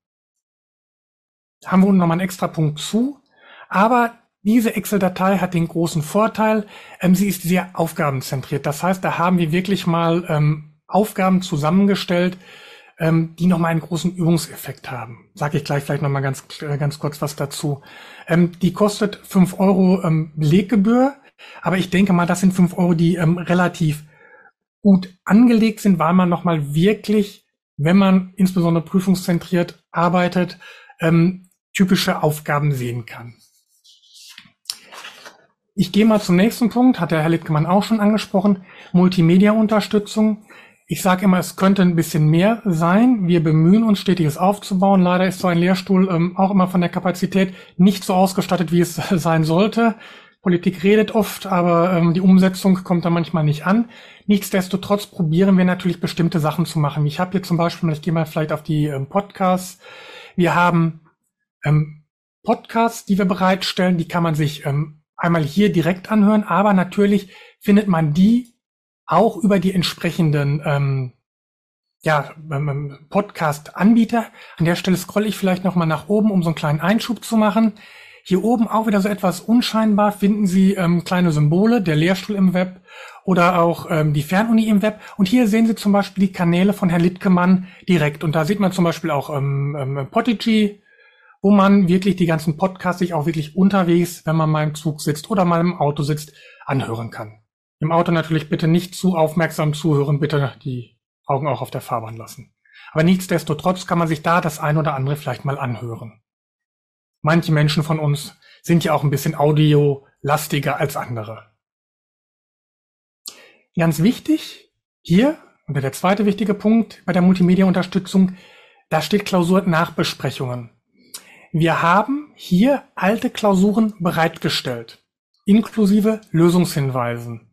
haben wir unten nochmal einen extra Punkt zu. Aber diese Excel-Datei hat den großen Vorteil, ähm, sie ist sehr aufgabenzentriert. Das heißt, da haben wir wirklich mal ähm, Aufgaben zusammengestellt, ähm, die nochmal einen großen Übungseffekt haben. Sage ich gleich vielleicht nochmal ganz, äh, ganz kurz was dazu. Ähm, die kostet fünf Euro ähm, Beleggebühr. Aber ich denke mal, das sind fünf Euro, die ähm, relativ gut angelegt sind, weil man nochmal wirklich, wenn man insbesondere prüfungszentriert arbeitet, ähm, typische Aufgaben sehen kann. Ich gehe mal zum nächsten Punkt, hat der Herr Littgemann auch schon angesprochen, Multimedia-Unterstützung. Ich sage immer, es könnte ein bisschen mehr sein. Wir bemühen uns, stetiges aufzubauen. Leider ist so ein Lehrstuhl ähm, auch immer von der Kapazität nicht so ausgestattet, wie es <laughs> sein sollte. Politik redet oft, aber ähm, die Umsetzung kommt da manchmal nicht an. Nichtsdestotrotz probieren wir natürlich bestimmte Sachen zu machen. Ich habe hier zum Beispiel, ich gehe mal vielleicht auf die ähm, Podcasts. Wir haben ähm, Podcasts, die wir bereitstellen, die kann man sich ähm, einmal hier direkt anhören, aber natürlich findet man die auch über die entsprechenden ähm, ja, ähm, ähm Podcast-Anbieter. An der Stelle scrolle ich vielleicht nochmal nach oben, um so einen kleinen Einschub zu machen. Hier oben auch wieder so etwas unscheinbar finden Sie ähm, kleine Symbole, der Lehrstuhl im Web oder auch ähm, die Fernuni im Web. Und hier sehen Sie zum Beispiel die Kanäle von Herrn Littkemann direkt. Und da sieht man zum Beispiel auch ähm, ähm, Podigy, wo man wirklich die ganzen Podcasts sich auch wirklich unterwegs, wenn man mal im Zug sitzt oder mal im Auto sitzt, anhören kann. Im Auto natürlich bitte nicht zu aufmerksam zuhören, bitte die Augen auch auf der Fahrbahn lassen. Aber nichtsdestotrotz kann man sich da das ein oder andere vielleicht mal anhören. Manche Menschen von uns sind ja auch ein bisschen audiolastiger als andere. Ganz wichtig, hier, und der zweite wichtige Punkt bei der Multimedia-Unterstützung, da steht Klausur-Nachbesprechungen. Wir haben hier alte Klausuren bereitgestellt, inklusive Lösungshinweisen.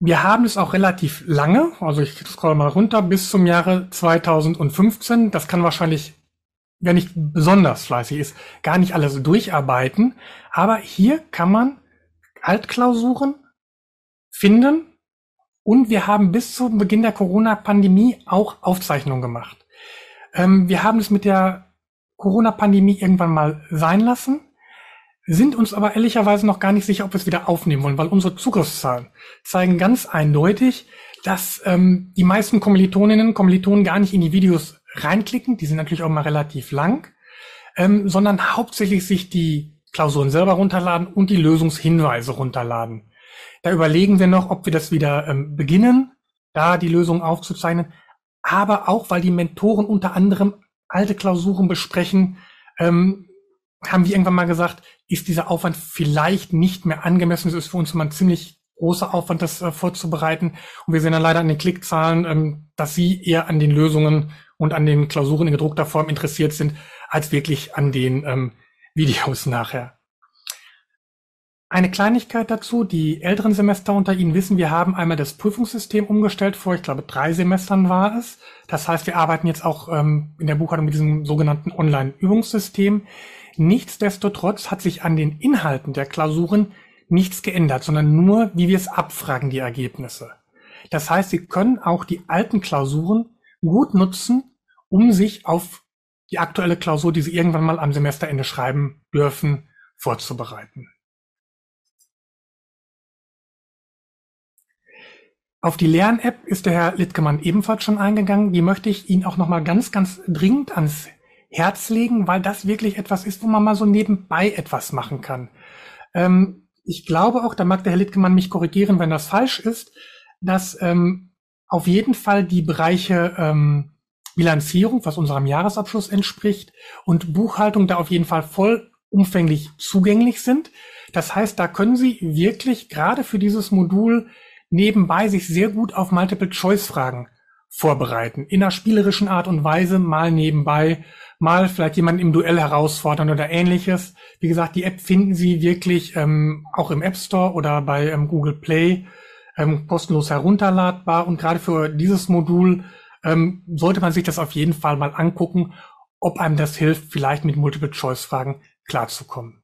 Wir haben es auch relativ lange, also ich scroll mal runter, bis zum Jahre 2015. Das kann wahrscheinlich wer nicht besonders fleißig ist, gar nicht alles durcharbeiten. Aber hier kann man Altklausuren finden und wir haben bis zum Beginn der Corona-Pandemie auch Aufzeichnungen gemacht. Ähm, wir haben es mit der Corona-Pandemie irgendwann mal sein lassen, sind uns aber ehrlicherweise noch gar nicht sicher, ob wir es wieder aufnehmen wollen, weil unsere Zugriffszahlen zeigen ganz eindeutig, dass ähm, die meisten Kommilitoninnen und Kommilitonen gar nicht in die Videos reinklicken, die sind natürlich auch mal relativ lang, ähm, sondern hauptsächlich sich die Klausuren selber runterladen und die Lösungshinweise runterladen. Da überlegen wir noch, ob wir das wieder ähm, beginnen, da die Lösung aufzuzeichnen. Aber auch, weil die Mentoren unter anderem alte Klausuren besprechen, ähm, haben wir irgendwann mal gesagt, ist dieser Aufwand vielleicht nicht mehr angemessen. Es ist für uns immer ein ziemlich großer Aufwand, das äh, vorzubereiten. Und wir sehen dann leider an den Klickzahlen, ähm, dass Sie eher an den Lösungen und an den Klausuren in gedruckter Form interessiert sind, als wirklich an den ähm, Videos nachher. Eine Kleinigkeit dazu, die älteren Semester unter Ihnen wissen, wir haben einmal das Prüfungssystem umgestellt vor, ich glaube, drei Semestern war es. Das heißt, wir arbeiten jetzt auch ähm, in der Buchhaltung mit diesem sogenannten Online-Übungssystem. Nichtsdestotrotz hat sich an den Inhalten der Klausuren nichts geändert, sondern nur, wie wir es abfragen, die Ergebnisse. Das heißt, Sie können auch die alten Klausuren gut nutzen, um sich auf die aktuelle Klausur, die Sie irgendwann mal am Semesterende schreiben dürfen, vorzubereiten. Auf die Lern-App ist der Herr Littkemann ebenfalls schon eingegangen. Die möchte ich Ihnen auch nochmal ganz, ganz dringend ans Herz legen, weil das wirklich etwas ist, wo man mal so nebenbei etwas machen kann. Ähm, ich glaube auch, da mag der Herr Littkemann mich korrigieren, wenn das falsch ist, dass ähm, auf jeden Fall die Bereiche ähm, Bilanzierung, was unserem Jahresabschluss entspricht, und Buchhaltung da auf jeden Fall vollumfänglich zugänglich sind. Das heißt, da können Sie wirklich gerade für dieses Modul nebenbei sich sehr gut auf Multiple-Choice-Fragen vorbereiten. In einer spielerischen Art und Weise, mal nebenbei, mal vielleicht jemanden im Duell herausfordern oder ähnliches. Wie gesagt, die App finden Sie wirklich ähm, auch im App Store oder bei ähm, Google Play ähm, kostenlos herunterladbar. Und gerade für dieses Modul ähm, sollte man sich das auf jeden Fall mal angucken, ob einem das hilft, vielleicht mit Multiple-Choice-Fragen klarzukommen.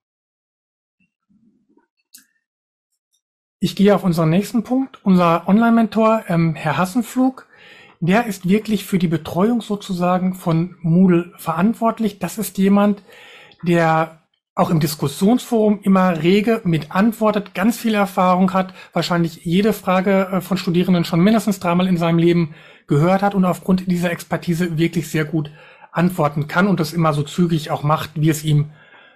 Ich gehe auf unseren nächsten Punkt. Unser Online-Mentor, ähm, Herr Hassenflug, der ist wirklich für die Betreuung sozusagen von Moodle verantwortlich. Das ist jemand, der auch im Diskussionsforum immer rege mit antwortet, ganz viel Erfahrung hat, wahrscheinlich jede Frage äh, von Studierenden schon mindestens dreimal in seinem Leben gehört hat und aufgrund dieser Expertise wirklich sehr gut antworten kann und das immer so zügig auch macht, wie es ihm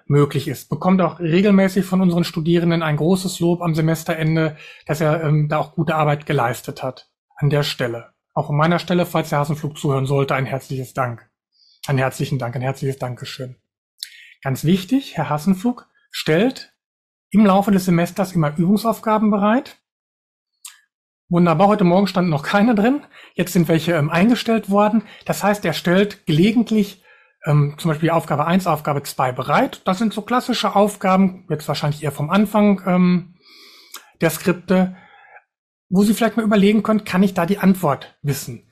möglich ist. Bekommt auch regelmäßig von unseren Studierenden ein großes Lob am Semesterende, dass er ähm, da auch gute Arbeit geleistet hat. An der Stelle. Auch an meiner Stelle, falls der Hasenflug zuhören sollte, ein herzliches Dank. Ein herzlichen Dank, ein herzliches Dankeschön. Ganz wichtig, Herr Hasenflug stellt im Laufe des Semesters immer Übungsaufgaben bereit. Wunderbar, heute Morgen standen noch keine drin. Jetzt sind welche ähm, eingestellt worden. Das heißt, er stellt gelegentlich ähm, zum Beispiel Aufgabe 1, Aufgabe 2 bereit. Das sind so klassische Aufgaben, jetzt wahrscheinlich eher vom Anfang ähm, der Skripte, wo Sie vielleicht mal überlegen können, kann ich da die Antwort wissen?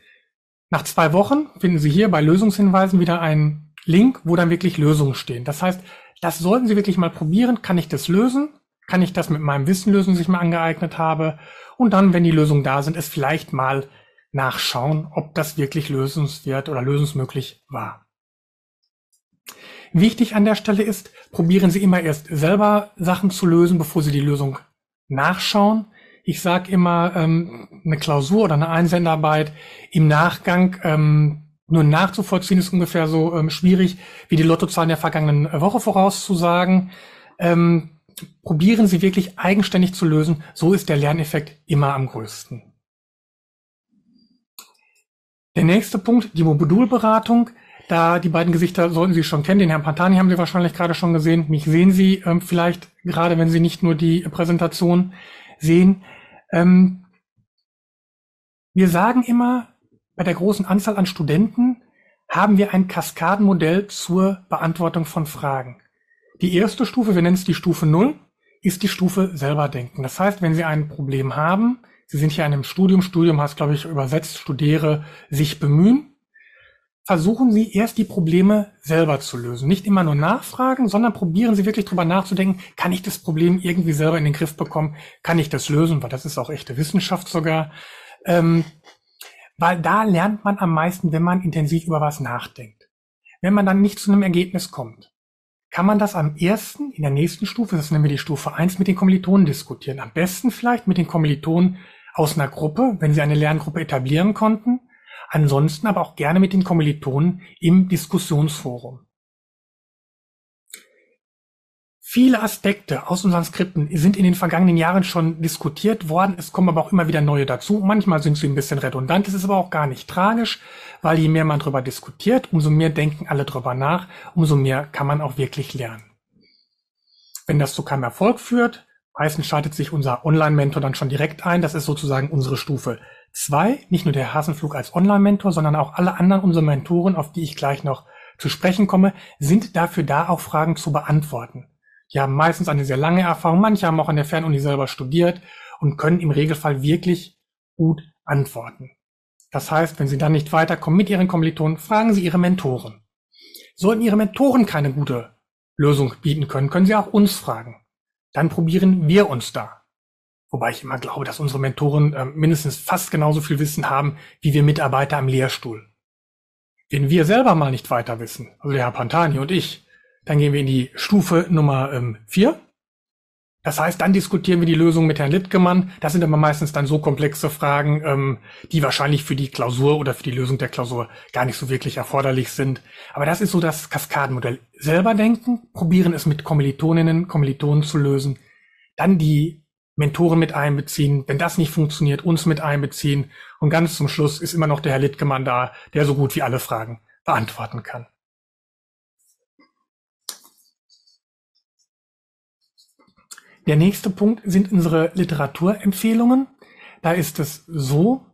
Nach zwei Wochen finden Sie hier bei Lösungshinweisen wieder einen Link, wo dann wirklich Lösungen stehen. Das heißt, das sollten Sie wirklich mal probieren. Kann ich das lösen? Kann ich das mit meinem Wissen lösen, das ich mal angeeignet habe? Und dann, wenn die Lösungen da sind, es vielleicht mal nachschauen, ob das wirklich lösungswert oder lösungsmöglich war. Wichtig an der Stelle ist, probieren Sie immer erst selber Sachen zu lösen, bevor Sie die Lösung nachschauen. Ich sage immer, ähm, eine Klausur oder eine Einsenderarbeit im Nachgang ähm, nur nachzuvollziehen ist ungefähr so ähm, schwierig, wie die Lottozahlen der vergangenen Woche vorauszusagen. Ähm, probieren Sie wirklich eigenständig zu lösen. So ist der Lerneffekt immer am größten. Der nächste Punkt, die Modulberatung. Da die beiden Gesichter sollten Sie schon kennen. Den Herrn Pantani haben Sie wahrscheinlich gerade schon gesehen. Mich sehen Sie ähm, vielleicht gerade, wenn Sie nicht nur die Präsentation sehen. Ähm, wir sagen immer, bei der großen Anzahl an Studenten haben wir ein Kaskadenmodell zur Beantwortung von Fragen. Die erste Stufe, wir nennen es die Stufe Null, ist die Stufe selber denken. Das heißt, wenn Sie ein Problem haben, Sie sind hier in einem Studium, Studium heißt, glaube ich, übersetzt, studiere, sich bemühen, versuchen Sie erst die Probleme selber zu lösen. Nicht immer nur nachfragen, sondern probieren Sie wirklich drüber nachzudenken, kann ich das Problem irgendwie selber in den Griff bekommen? Kann ich das lösen? Weil das ist auch echte Wissenschaft sogar. Ähm, weil da lernt man am meisten, wenn man intensiv über was nachdenkt. Wenn man dann nicht zu einem Ergebnis kommt, kann man das am ersten, in der nächsten Stufe, das nennen wir die Stufe eins, mit den Kommilitonen diskutieren. Am besten vielleicht mit den Kommilitonen aus einer Gruppe, wenn sie eine Lerngruppe etablieren konnten ansonsten aber auch gerne mit den Kommilitonen im Diskussionsforum. Viele Aspekte aus unseren Skripten sind in den vergangenen Jahren schon diskutiert worden. Es kommen aber auch immer wieder neue dazu. Manchmal sind sie ein bisschen redundant. Es ist aber auch gar nicht tragisch, weil je mehr man darüber diskutiert, umso mehr denken alle drüber nach, umso mehr kann man auch wirklich lernen. Wenn das zu keinem Erfolg führt, meistens schaltet sich unser Online-Mentor dann schon direkt ein. Das ist sozusagen unsere Stufe zwei. Nicht nur der Hasenflug als Online-Mentor, sondern auch alle anderen unserer Mentoren, auf die ich gleich noch zu sprechen komme, sind dafür da, auch Fragen zu beantworten. Die haben meistens eine sehr lange Erfahrung, manche haben auch an der Fernuni selber studiert und können im Regelfall wirklich gut antworten. Das heißt, wenn Sie dann nicht weiterkommen mit Ihren Kommilitonen, fragen Sie Ihre Mentoren. Sollten Ihre Mentoren keine gute Lösung bieten können, können Sie auch uns fragen. Dann probieren wir uns da. Wobei ich immer glaube, dass unsere Mentoren äh, mindestens fast genauso viel Wissen haben wie wir Mitarbeiter am Lehrstuhl. Wenn wir selber mal nicht weiter wissen, also der Herr Pantani und ich, dann gehen wir in die Stufe Nummer 4. Ähm, das heißt, dann diskutieren wir die Lösung mit Herrn Littgemann. Das sind aber meistens dann so komplexe Fragen, ähm, die wahrscheinlich für die Klausur oder für die Lösung der Klausur gar nicht so wirklich erforderlich sind. Aber das ist so das Kaskadenmodell. Selber denken, probieren es mit Kommilitoninnen, Kommilitonen zu lösen, dann die Mentoren mit einbeziehen, wenn das nicht funktioniert, uns mit einbeziehen und ganz zum Schluss ist immer noch der Herr Littgemann da, der so gut wie alle Fragen beantworten kann. Der nächste Punkt sind unsere Literaturempfehlungen. Da ist es so,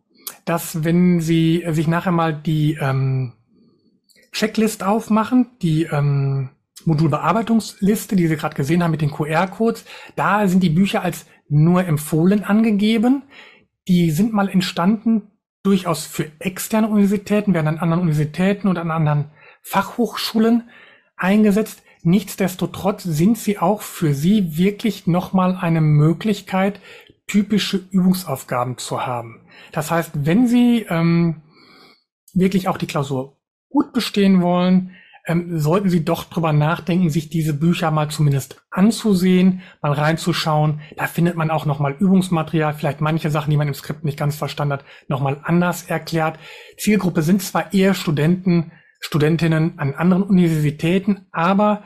dass wenn Sie sich nachher mal die ähm, Checklist aufmachen, die ähm, Modulbearbeitungsliste, die Sie gerade gesehen haben mit den QR-Codes, da sind die Bücher als nur empfohlen angegeben. Die sind mal entstanden durchaus für externe Universitäten, werden an anderen Universitäten oder an anderen Fachhochschulen eingesetzt. Nichtsdestotrotz sind sie auch für Sie wirklich nochmal eine Möglichkeit, typische Übungsaufgaben zu haben. Das heißt, wenn Sie ähm, wirklich auch die Klausur gut bestehen wollen, ähm, sollten Sie doch drüber nachdenken, sich diese Bücher mal zumindest anzusehen, mal reinzuschauen. Da findet man auch nochmal Übungsmaterial, vielleicht manche Sachen, die man im Skript nicht ganz verstanden hat, nochmal anders erklärt. Zielgruppe sind zwar eher Studenten, Studentinnen an anderen Universitäten, aber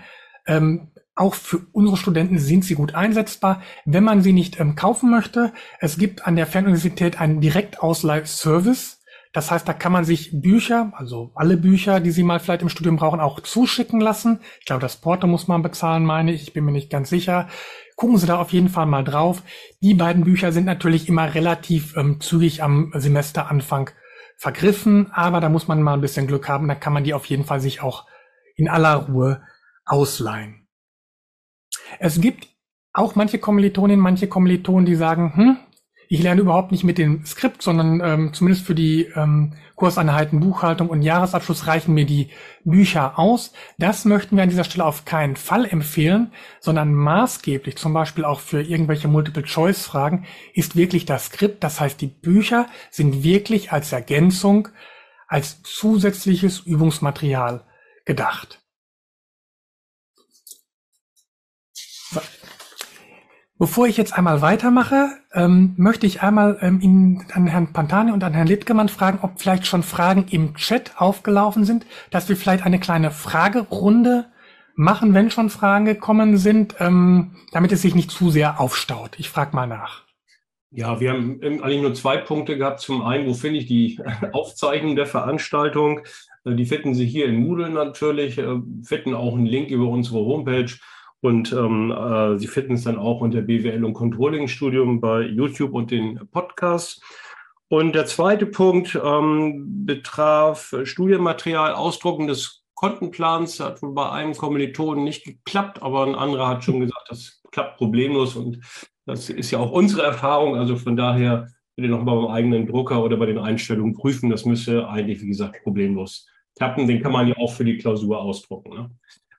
ähm, auch für unsere Studenten sind sie gut einsetzbar, wenn man sie nicht ähm, kaufen möchte. Es gibt an der Fernuniversität einen Direktausleihservice. Das heißt, da kann man sich Bücher, also alle Bücher, die Sie mal vielleicht im Studium brauchen, auch zuschicken lassen. Ich glaube, das Porto muss man bezahlen, meine ich. Ich bin mir nicht ganz sicher. Gucken Sie da auf jeden Fall mal drauf. Die beiden Bücher sind natürlich immer relativ ähm, zügig am Semesteranfang vergriffen, aber da muss man mal ein bisschen Glück haben. Da kann man die auf jeden Fall sich auch in aller Ruhe ausleihen. Es gibt auch manche Kommilitoninnen, manche Kommilitonen, die sagen, hm, ich lerne überhaupt nicht mit dem Skript, sondern ähm, zumindest für die ähm, Kurseinheiten Buchhaltung und Jahresabschluss reichen mir die Bücher aus. Das möchten wir an dieser Stelle auf keinen Fall empfehlen, sondern maßgeblich, zum Beispiel auch für irgendwelche Multiple-Choice-Fragen, ist wirklich das Skript. Das heißt, die Bücher sind wirklich als Ergänzung, als zusätzliches Übungsmaterial gedacht. Bevor ich jetzt einmal weitermache, ähm, möchte ich einmal ähm, Ihnen, an Herrn Pantani und an Herrn Littgemann fragen, ob vielleicht schon Fragen im Chat aufgelaufen sind, dass wir vielleicht eine kleine Fragerunde machen, wenn schon Fragen gekommen sind, ähm, damit es sich nicht zu sehr aufstaut. Ich frage mal nach. Ja, wir haben eigentlich nur zwei Punkte gehabt. Zum einen, wo finde ich die <laughs> Aufzeichnung der Veranstaltung? Äh, die finden Sie hier in Moodle natürlich, äh, finden auch einen Link über unsere Homepage. Und ähm, äh, Sie finden es dann auch unter BWL und Controlling Studium bei YouTube und den Podcasts. Und der zweite Punkt ähm, betraf Studienmaterial, Ausdrucken des Kontenplans. Hat wohl bei einem Kommilitonen nicht geklappt, aber ein anderer hat schon gesagt, das klappt problemlos. Und das ist ja auch unsere Erfahrung. Also von daher bitte nochmal beim eigenen Drucker oder bei den Einstellungen prüfen. Das müsste eigentlich, wie gesagt, problemlos klappen. Den kann man ja auch für die Klausur ausdrucken. Ne?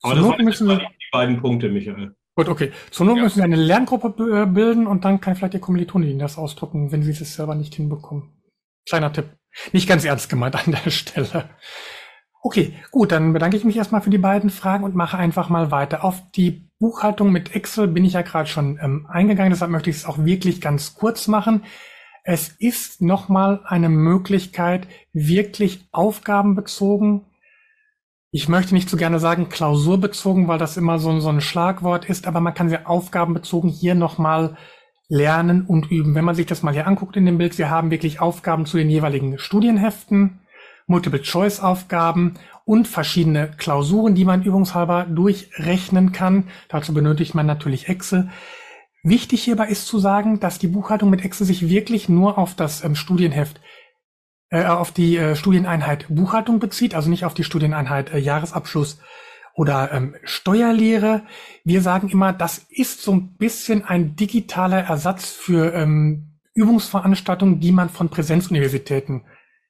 Aber das waren müssen wir, beiden Punkte, Michael. Gut, okay. Zur Not ja. müssen wir eine Lerngruppe äh, bilden und dann kann vielleicht Ihr Kommilitone Ihnen das ausdrucken, wenn Sie es selber nicht hinbekommen. Kleiner Tipp. Nicht ganz ernst gemeint an der Stelle. Okay, gut, dann bedanke ich mich erstmal für die beiden Fragen und mache einfach mal weiter. Auf die Buchhaltung mit Excel bin ich ja gerade schon ähm, eingegangen, deshalb möchte ich es auch wirklich ganz kurz machen. Es ist nochmal eine Möglichkeit, wirklich aufgabenbezogen ich möchte nicht so gerne sagen klausurbezogen, weil das immer so, so ein Schlagwort ist, aber man kann sie aufgabenbezogen hier nochmal lernen und üben. Wenn man sich das mal hier anguckt in dem Bild, wir haben wirklich Aufgaben zu den jeweiligen Studienheften, Multiple-Choice-Aufgaben und verschiedene Klausuren, die man übungshalber durchrechnen kann. Dazu benötigt man natürlich Excel. Wichtig hierbei ist zu sagen, dass die Buchhaltung mit Excel sich wirklich nur auf das ähm, Studienheft, äh, auf die äh, Studieneinheit Buchhaltung bezieht, also nicht auf die Studieneinheit äh, Jahresabschluss oder ähm, Steuerlehre. Wir sagen immer, das ist so ein bisschen ein digitaler Ersatz für ähm, Übungsveranstaltungen, die man von Präsenzuniversitäten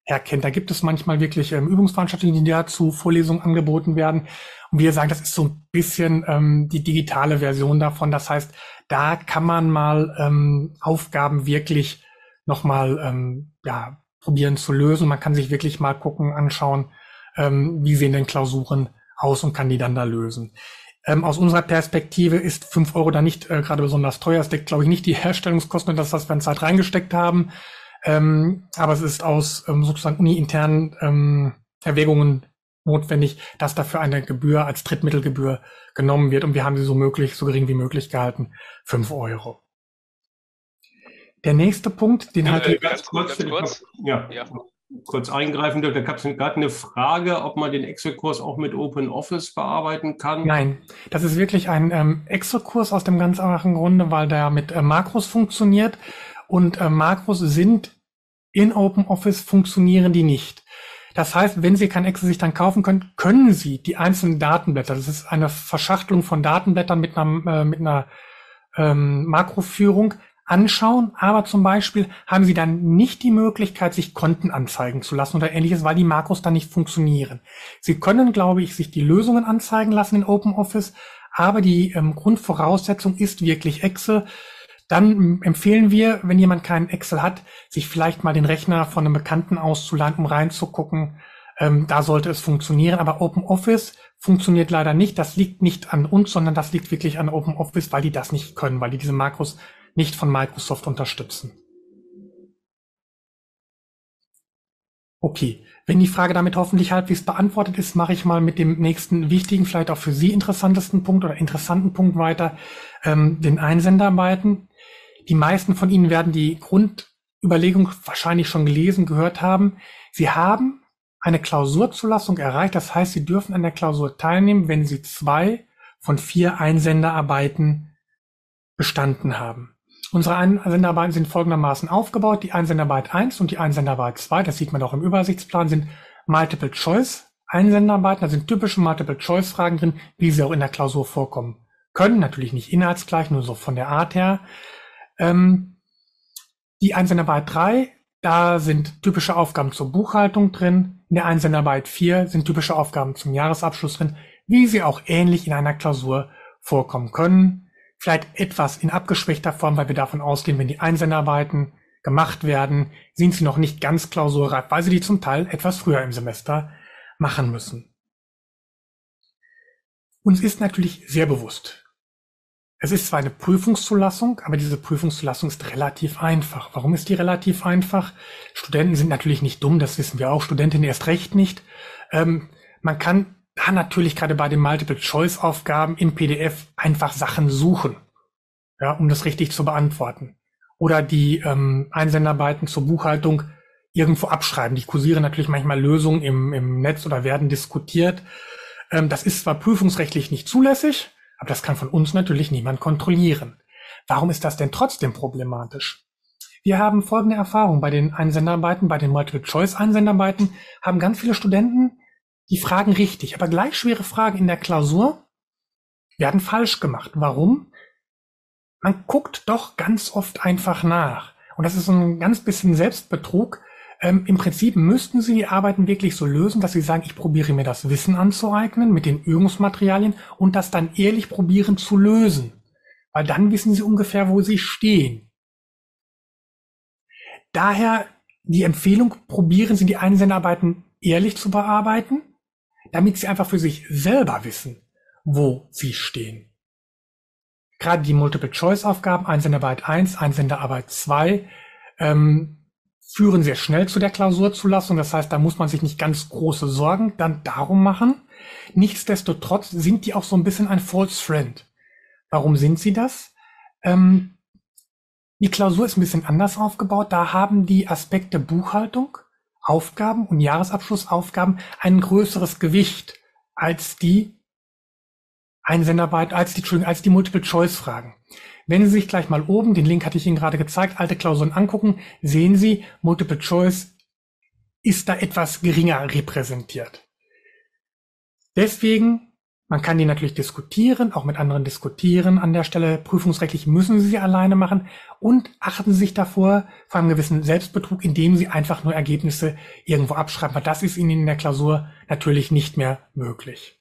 erkennt. Da gibt es manchmal wirklich ähm, Übungsveranstaltungen, die dazu Vorlesungen angeboten werden. Und wir sagen, das ist so ein bisschen ähm, die digitale Version davon. Das heißt, da kann man mal ähm, Aufgaben wirklich nochmal ähm, ja, probieren zu lösen. Man kann sich wirklich mal gucken, anschauen, ähm, wie sehen denn Klausuren aus und kann die dann da lösen. Ähm, aus unserer Perspektive ist fünf Euro da nicht äh, gerade besonders teuer. Es deckt, glaube ich, nicht die Herstellungskosten, dass das wir in Zeit reingesteckt haben. Ähm, aber es ist aus ähm, sozusagen uni-internen ähm, Erwägungen notwendig, dass dafür eine Gebühr als Drittmittelgebühr genommen wird. Und wir haben sie so möglich, so gering wie möglich gehalten. Fünf Euro. Der nächste Punkt, den hatte äh, ganz kurz, ganz kurz. Ja, ja. kurz eingreifen dürfte. Da gab es gerade eine Frage, ob man den Excel-Kurs auch mit OpenOffice bearbeiten kann. Nein, das ist wirklich ein ähm, Excel-Kurs aus dem ganz einfachen Grunde, weil der mit äh, Makros funktioniert und äh, Makros sind in OpenOffice funktionieren die nicht. Das heißt, wenn Sie kein Excel sich dann kaufen können, können Sie die einzelnen Datenblätter, das ist eine Verschachtelung von Datenblättern mit einer, äh, mit einer ähm, Makroführung, anschauen, aber zum Beispiel haben Sie dann nicht die Möglichkeit, sich Konten anzeigen zu lassen oder ähnliches, weil die Makros dann nicht funktionieren. Sie können, glaube ich, sich die Lösungen anzeigen lassen in OpenOffice, aber die ähm, Grundvoraussetzung ist wirklich Excel. Dann empfehlen wir, wenn jemand keinen Excel hat, sich vielleicht mal den Rechner von einem Bekannten auszuleihen, um reinzugucken. Ähm, da sollte es funktionieren. Aber OpenOffice funktioniert leider nicht. Das liegt nicht an uns, sondern das liegt wirklich an OpenOffice, weil die das nicht können, weil die diese Makros nicht von Microsoft unterstützen. Okay, wenn die Frage damit hoffentlich halbwegs beantwortet ist, mache ich mal mit dem nächsten wichtigen, vielleicht auch für Sie interessantesten Punkt oder interessanten Punkt weiter, ähm, den Einsenderarbeiten. Die meisten von Ihnen werden die Grundüberlegung wahrscheinlich schon gelesen, gehört haben. Sie haben eine Klausurzulassung erreicht. Das heißt, Sie dürfen an der Klausur teilnehmen, wenn Sie zwei von vier Einsenderarbeiten bestanden haben. Unsere Einsenderarbeiten sind folgendermaßen aufgebaut. Die Einsenderarbeit 1 und die Einsenderarbeit 2, das sieht man auch im Übersichtsplan, sind Multiple Choice Einsenderarbeiten. Da sind typische Multiple Choice Fragen drin, wie sie auch in der Klausur vorkommen können. Natürlich nicht inhaltsgleich, nur so von der Art her. Ähm, die Einsenderarbeit 3, da sind typische Aufgaben zur Buchhaltung drin. In der Einsenderarbeit 4 sind typische Aufgaben zum Jahresabschluss drin, wie sie auch ähnlich in einer Klausur vorkommen können. Vielleicht etwas in abgeschwächter Form, weil wir davon ausgehen, wenn die Einsenderarbeiten gemacht werden, sind sie noch nicht ganz klausurreif, weil sie die zum Teil etwas früher im Semester machen müssen. Uns ist natürlich sehr bewusst, es ist zwar eine Prüfungszulassung, aber diese Prüfungszulassung ist relativ einfach. Warum ist die relativ einfach? Studenten sind natürlich nicht dumm, das wissen wir auch. Studentinnen erst recht nicht. Ähm, man kann da natürlich gerade bei den Multiple-Choice-Aufgaben im PDF einfach Sachen suchen, ja, um das richtig zu beantworten. Oder die ähm, Einsendarbeiten zur Buchhaltung irgendwo abschreiben. Die kursieren natürlich manchmal Lösungen im, im Netz oder werden diskutiert. Ähm, das ist zwar prüfungsrechtlich nicht zulässig, aber das kann von uns natürlich niemand kontrollieren. Warum ist das denn trotzdem problematisch? Wir haben folgende Erfahrung bei den Einsendarbeiten, bei den Multiple-Choice-Einsendarbeiten, haben ganz viele Studenten die Fragen richtig, aber gleich schwere Fragen in der Klausur werden falsch gemacht. Warum? Man guckt doch ganz oft einfach nach. Und das ist ein ganz bisschen Selbstbetrug, ähm, Im Prinzip müssten Sie die Arbeiten wirklich so lösen, dass Sie sagen, ich probiere mir das Wissen anzueignen mit den Übungsmaterialien und das dann ehrlich probieren zu lösen. Weil dann wissen Sie ungefähr, wo Sie stehen. Daher die Empfehlung, probieren Sie die Einsendarbeiten ehrlich zu bearbeiten, damit Sie einfach für sich selber wissen, wo Sie stehen. Gerade die Multiple-Choice-Aufgaben, Einsenderarbeit 1, Einsenderarbeit 2, ähm, führen sehr schnell zu der Klausurzulassung. Das heißt, da muss man sich nicht ganz große Sorgen dann darum machen. Nichtsdestotrotz sind die auch so ein bisschen ein False Friend. Warum sind sie das? Ähm, die Klausur ist ein bisschen anders aufgebaut. Da haben die Aspekte Buchhaltung, Aufgaben und Jahresabschlussaufgaben ein größeres Gewicht als die Einsenderarbeit, als die, als die Multiple-Choice-Fragen. Wenn Sie sich gleich mal oben, den Link hatte ich Ihnen gerade gezeigt, alte Klausuren angucken, sehen Sie, Multiple Choice ist da etwas geringer repräsentiert. Deswegen, man kann die natürlich diskutieren, auch mit anderen diskutieren an der Stelle. Prüfungsrechtlich müssen Sie sie alleine machen und achten Sie sich davor vor einem gewissen Selbstbetrug, indem Sie einfach nur Ergebnisse irgendwo abschreiben, weil das ist Ihnen in der Klausur natürlich nicht mehr möglich.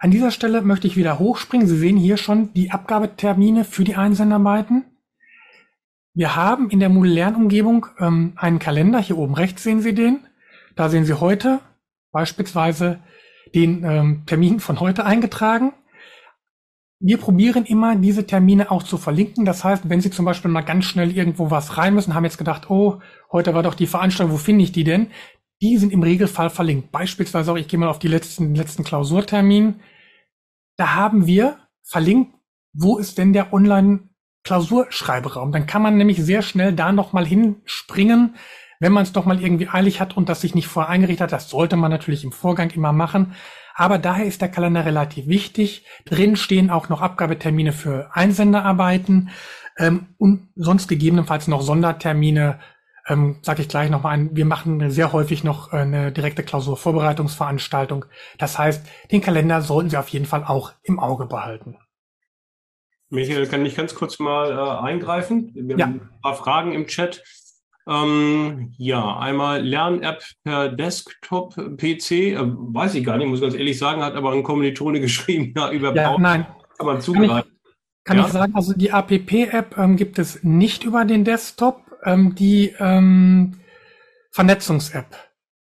An dieser Stelle möchte ich wieder hochspringen. Sie sehen hier schon die Abgabetermine für die Einsendarbeiten. Wir haben in der Moodle Lernumgebung ähm, einen Kalender. Hier oben rechts sehen Sie den. Da sehen Sie heute beispielsweise den ähm, Termin von heute eingetragen. Wir probieren immer, diese Termine auch zu verlinken. Das heißt, wenn Sie zum Beispiel mal ganz schnell irgendwo was rein müssen, haben jetzt gedacht, oh, heute war doch die Veranstaltung, wo finde ich die denn? Die sind im Regelfall verlinkt. Beispielsweise auch, ich gehe mal auf die letzten, letzten Klausurtermin. Da haben wir verlinkt, wo ist denn der Online-Klausurschreiberaum. Dann kann man nämlich sehr schnell da nochmal hinspringen, wenn man es doch mal irgendwie eilig hat und das sich nicht vorher eingerichtet hat. Das sollte man natürlich im Vorgang immer machen. Aber daher ist der Kalender relativ wichtig. Drin stehen auch noch Abgabetermine für Einsenderarbeiten ähm, und sonst gegebenenfalls noch Sondertermine ähm, sage ich gleich nochmal ein, wir machen sehr häufig noch äh, eine direkte Klausurvorbereitungsveranstaltung. Das heißt, den Kalender sollten Sie auf jeden Fall auch im Auge behalten. Michael, kann ich ganz kurz mal äh, eingreifen? Wir ja. haben ein paar Fragen im Chat. Ähm, ja, einmal Lern-App per Desktop-PC, äh, weiß ich gar nicht, muss ganz ehrlich sagen, hat aber ein Kommilitone <laughs> geschrieben, ja, über ja, nein. kann man zugreifen. Kann, ich, kann ja? ich sagen, also die APP-App ähm, gibt es nicht über den Desktop ähm, die ähm, Vernetzungs-App,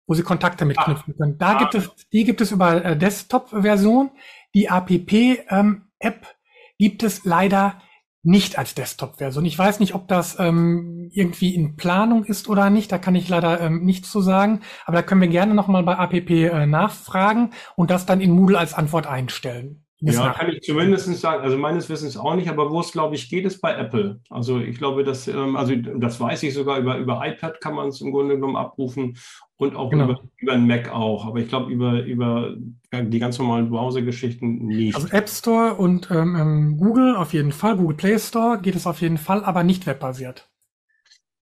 wo Sie Kontakte mitknüpfen ah. können. Da ah. gibt es, die gibt es über äh, Desktop-Version. Die APP-App ähm, gibt es leider nicht als Desktop-Version. Ich weiß nicht, ob das ähm, irgendwie in Planung ist oder nicht. Da kann ich leider ähm, nichts zu sagen. Aber da können wir gerne nochmal bei APP äh, nachfragen und das dann in Moodle als Antwort einstellen. Ja, kann ich zumindest sagen. Also meines Wissens auch nicht, aber wo es, glaube ich, geht, ist bei Apple. Also ich glaube, dass, ähm, also das weiß ich sogar, über, über iPad kann man es im Grunde genommen abrufen und auch genau. über, über einen Mac auch. Aber ich glaube, über, über die ganz normalen Browser-Geschichten nicht. Also App Store und ähm, ähm, Google auf jeden Fall, Google Play Store geht es auf jeden Fall, aber nicht webbasiert.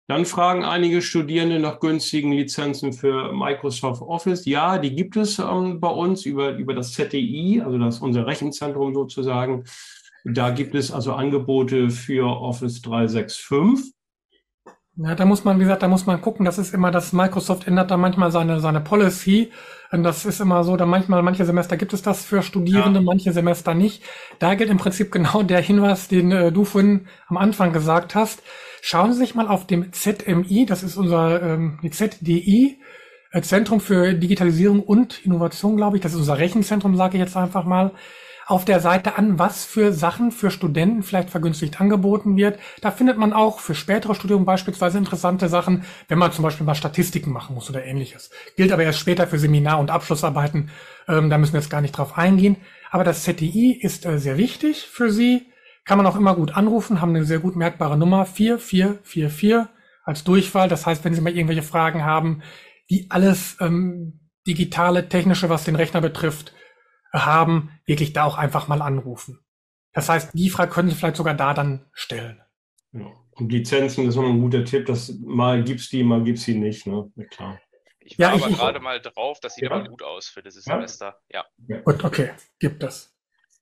Dann fragen einige Studierende nach günstigen Lizenzen für Microsoft Office. Ja, die gibt es ähm, bei uns über, über das ZDI, also das unser Rechenzentrum sozusagen. Da gibt es also Angebote für Office 365. Ja, da muss man, wie gesagt, da muss man gucken. Das ist immer, dass Microsoft ändert da manchmal seine, seine Policy. Und das ist immer so, da manchmal, manche Semester gibt es das für Studierende, ja. manche Semester nicht. Da gilt im Prinzip <laughs> genau der Hinweis, den äh, du vorhin am Anfang gesagt hast. Schauen Sie sich mal auf dem ZMI, das ist unser ähm, ZDI, äh, Zentrum für Digitalisierung und Innovation, glaube ich. Das ist unser Rechenzentrum, sage ich jetzt einfach mal auf der Seite an, was für Sachen für Studenten vielleicht vergünstigt angeboten wird. Da findet man auch für spätere Studium beispielsweise interessante Sachen, wenn man zum Beispiel mal Statistiken machen muss oder ähnliches. Gilt aber erst später für Seminar- und Abschlussarbeiten. Ähm, da müssen wir jetzt gar nicht drauf eingehen. Aber das ZTI ist äh, sehr wichtig für Sie. Kann man auch immer gut anrufen, haben eine sehr gut merkbare Nummer 4444 als Durchwahl. Das heißt, wenn Sie mal irgendwelche Fragen haben, die alles ähm, digitale, technische, was den Rechner betrifft, haben, wirklich da auch einfach mal anrufen. Das heißt, die Frage können Sie vielleicht sogar da dann stellen. Ja. Und Lizenzen ist immer ein guter Tipp, dass mal gibt's die, mal gibt's sie nicht, ne? Ja, klar. Ich war ja, aber gerade mal drauf, das sieht ja. aber gut aus für dieses Semester. Ja. Gut, okay, gibt es.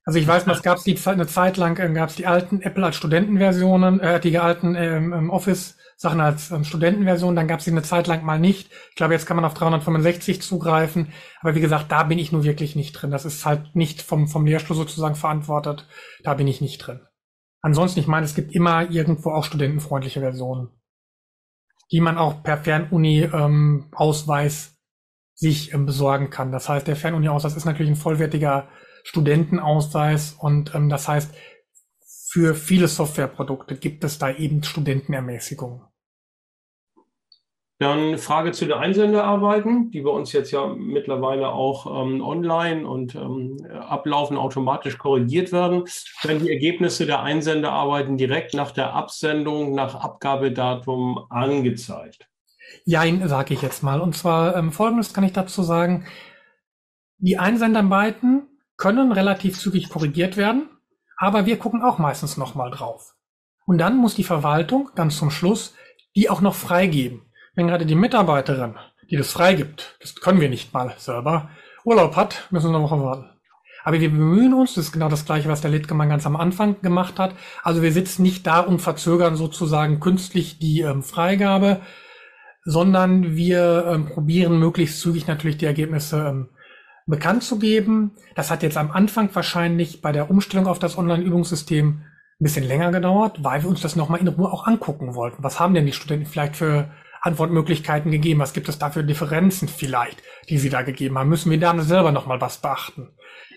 Also ich weiß, es gab die eine Zeit lang äh, gab es die alten Apple als Studentenversionen, äh, die alten ähm, ähm, Office Sachen als ähm, Studentenversion, dann gab es die eine Zeit lang mal nicht. Ich glaube, jetzt kann man auf 365 zugreifen, aber wie gesagt, da bin ich nur wirklich nicht drin. Das ist halt nicht vom vom Lehrstuhl sozusagen verantwortet. Da bin ich nicht drin. Ansonsten, ich meine, es gibt immer irgendwo auch studentenfreundliche Versionen, die man auch per Fernuni ähm, Ausweis sich ähm, besorgen kann. Das heißt, der Fernuni Ausweis ist natürlich ein vollwertiger Studentenausweis und ähm, das heißt, für viele Softwareprodukte gibt es da eben Studentenermäßigungen. Dann Frage zu den Einsendearbeiten, die bei uns jetzt ja mittlerweile auch ähm, online und ähm, ablaufen, automatisch korrigiert werden. Werden die Ergebnisse der Einsendearbeiten direkt nach der Absendung, nach Abgabedatum angezeigt? Jein, sage ich jetzt mal. Und zwar ähm, Folgendes kann ich dazu sagen. Die Einsendearbeiten können relativ zügig korrigiert werden, aber wir gucken auch meistens nochmal drauf. Und dann muss die Verwaltung ganz zum Schluss die auch noch freigeben wenn gerade die Mitarbeiterin, die das freigibt, das können wir nicht mal selber, Urlaub hat, müssen wir noch warten. Aber wir bemühen uns, das ist genau das Gleiche, was der Littgemann ganz am Anfang gemacht hat. Also wir sitzen nicht da und verzögern sozusagen künstlich die ähm, Freigabe, sondern wir ähm, probieren möglichst zügig natürlich die Ergebnisse ähm, bekannt zu geben. Das hat jetzt am Anfang wahrscheinlich bei der Umstellung auf das Online-Übungssystem ein bisschen länger gedauert, weil wir uns das nochmal in Ruhe auch angucken wollten. Was haben denn die Studenten vielleicht für Antwortmöglichkeiten gegeben? Was gibt es da für Differenzen vielleicht, die Sie da gegeben haben? Müssen wir da selber nochmal was beachten?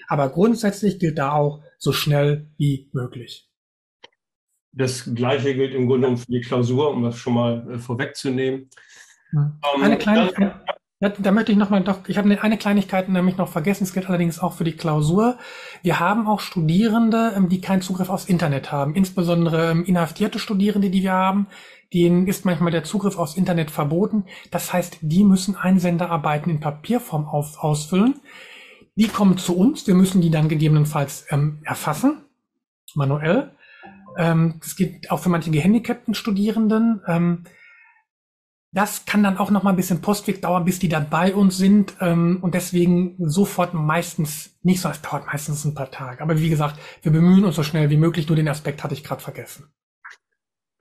Aber grundsätzlich gilt da auch so schnell wie möglich. Das Gleiche gilt im Grunde genommen für die Klausur, um das schon mal äh, vorwegzunehmen. Ähm, eine Kleinigkeit, ja, da möchte ich nochmal doch, ich habe eine Kleinigkeit nämlich noch vergessen, es gilt allerdings auch für die Klausur. Wir haben auch Studierende, ähm, die keinen Zugriff aufs Internet haben, insbesondere ähm, inhaftierte Studierende, die wir haben, denen ist manchmal der Zugriff aufs Internet verboten. Das heißt, die müssen Einsenderarbeiten in Papierform auf, ausfüllen. Die kommen zu uns. Wir müssen die dann gegebenenfalls ähm, erfassen, manuell. Ähm, das geht auch für manche gehandicapten Studierenden. Ähm, das kann dann auch noch mal ein bisschen Postweg dauern, bis die dann bei uns sind ähm, und deswegen sofort meistens nicht so. Es dauert meistens ein paar Tage. Aber wie gesagt, wir bemühen uns so schnell wie möglich. Nur den Aspekt hatte ich gerade vergessen.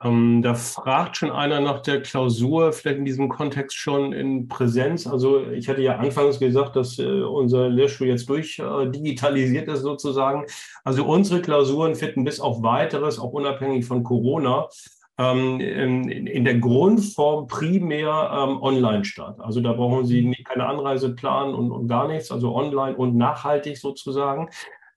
Ähm, da fragt schon einer nach der Klausur, vielleicht in diesem Kontext schon in Präsenz. Also ich hatte ja anfangs gesagt, dass äh, unser Lehrstuhl jetzt durch äh, digitalisiert ist sozusagen. Also unsere Klausuren finden bis auf weiteres, auch unabhängig von Corona, in, in, der Grundform primär ähm, online statt. Also da brauchen Sie nie, keine Anreise planen und, und, gar nichts, also online und nachhaltig sozusagen.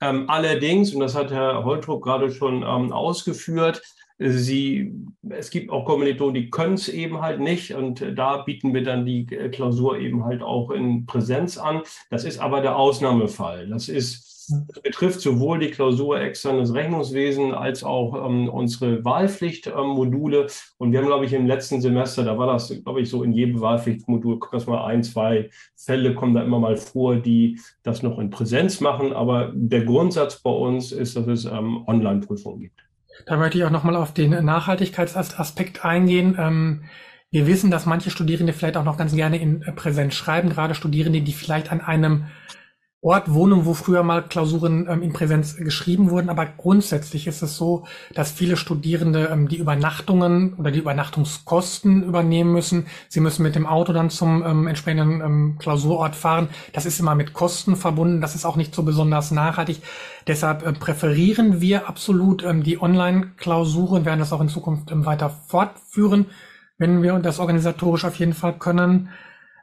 Ähm, allerdings, und das hat Herr Holtrup gerade schon ähm, ausgeführt, Sie, es gibt auch Kommilitonen, die können es eben halt nicht und da bieten wir dann die Klausur eben halt auch in Präsenz an. Das ist aber der Ausnahmefall. Das ist, das betrifft sowohl die Klausur externes Rechnungswesen als auch ähm, unsere Wahlpflichtmodule. Ähm, und wir haben, glaube ich, im letzten Semester, da war das, glaube ich, so in jedem Wahlpflichtmodul, guck das mal ein, zwei Fälle kommen da immer mal vor, die das noch in Präsenz machen. Aber der Grundsatz bei uns ist, dass es ähm, Online-Prüfungen gibt. Da möchte ich auch nochmal auf den Nachhaltigkeitsaspekt eingehen. Ähm, wir wissen, dass manche Studierende vielleicht auch noch ganz gerne in Präsenz schreiben, gerade Studierende, die vielleicht an einem Ort wohnen, wo früher mal Klausuren ähm, in Präsenz geschrieben wurden. Aber grundsätzlich ist es so, dass viele Studierende ähm, die Übernachtungen oder die Übernachtungskosten übernehmen müssen. Sie müssen mit dem Auto dann zum ähm, entsprechenden ähm, Klausurort fahren. Das ist immer mit Kosten verbunden. Das ist auch nicht so besonders nachhaltig. Deshalb äh, präferieren wir absolut ähm, die Online-Klausuren, werden das auch in Zukunft ähm, weiter fortführen, wenn wir das organisatorisch auf jeden Fall können.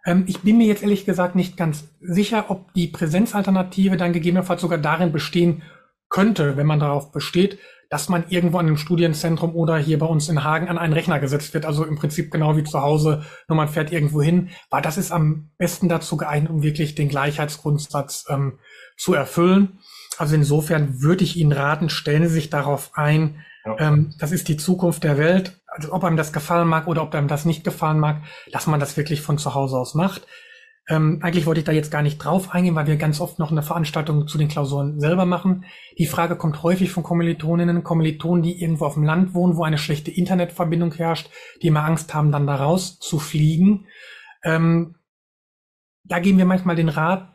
Ähm, ich bin mir jetzt ehrlich gesagt nicht ganz sicher, ob die Präsenzalternative dann gegebenenfalls sogar darin bestehen könnte, wenn man darauf besteht, dass man irgendwo an einem Studienzentrum oder hier bei uns in Hagen an einen Rechner gesetzt wird. Also im Prinzip genau wie zu Hause, nur man fährt irgendwo hin. Weil das ist am besten dazu geeignet, um wirklich den Gleichheitsgrundsatz ähm, zu erfüllen. Also insofern würde ich Ihnen raten, stellen Sie sich darauf ein. Ja. Ähm, das ist die Zukunft der Welt also ob einem das gefallen mag oder ob einem das nicht gefallen mag, dass man das wirklich von zu Hause aus macht. Ähm, eigentlich wollte ich da jetzt gar nicht drauf eingehen, weil wir ganz oft noch eine Veranstaltung zu den Klausuren selber machen. Die Frage kommt häufig von Kommilitoninnen, Kommilitonen, die irgendwo auf dem Land wohnen, wo eine schlechte Internetverbindung herrscht, die immer Angst haben, dann da raus zu fliegen. Ähm, da geben wir manchmal den Rat,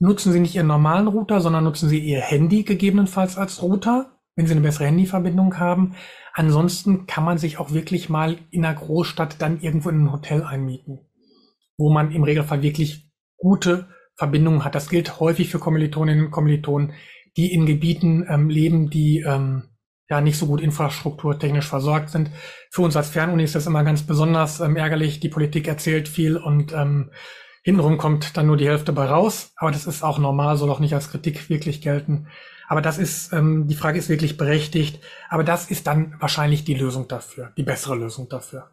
nutzen Sie nicht Ihren normalen Router, sondern nutzen Sie Ihr Handy gegebenenfalls als Router, wenn Sie eine bessere Handyverbindung haben. Ansonsten kann man sich auch wirklich mal in einer Großstadt dann irgendwo in ein Hotel einmieten, wo man im Regelfall wirklich gute Verbindungen hat. Das gilt häufig für Kommilitoninnen und Kommilitonen, die in Gebieten ähm, leben, die ähm, ja nicht so gut infrastrukturtechnisch versorgt sind. Für uns als Fernuni ist das immer ganz besonders ähm, ärgerlich. Die Politik erzählt viel und ähm, hintenrum kommt dann nur die Hälfte bei raus. Aber das ist auch normal, soll auch nicht als Kritik wirklich gelten. Aber das ist, ähm, die Frage ist wirklich berechtigt. Aber das ist dann wahrscheinlich die Lösung dafür, die bessere Lösung dafür.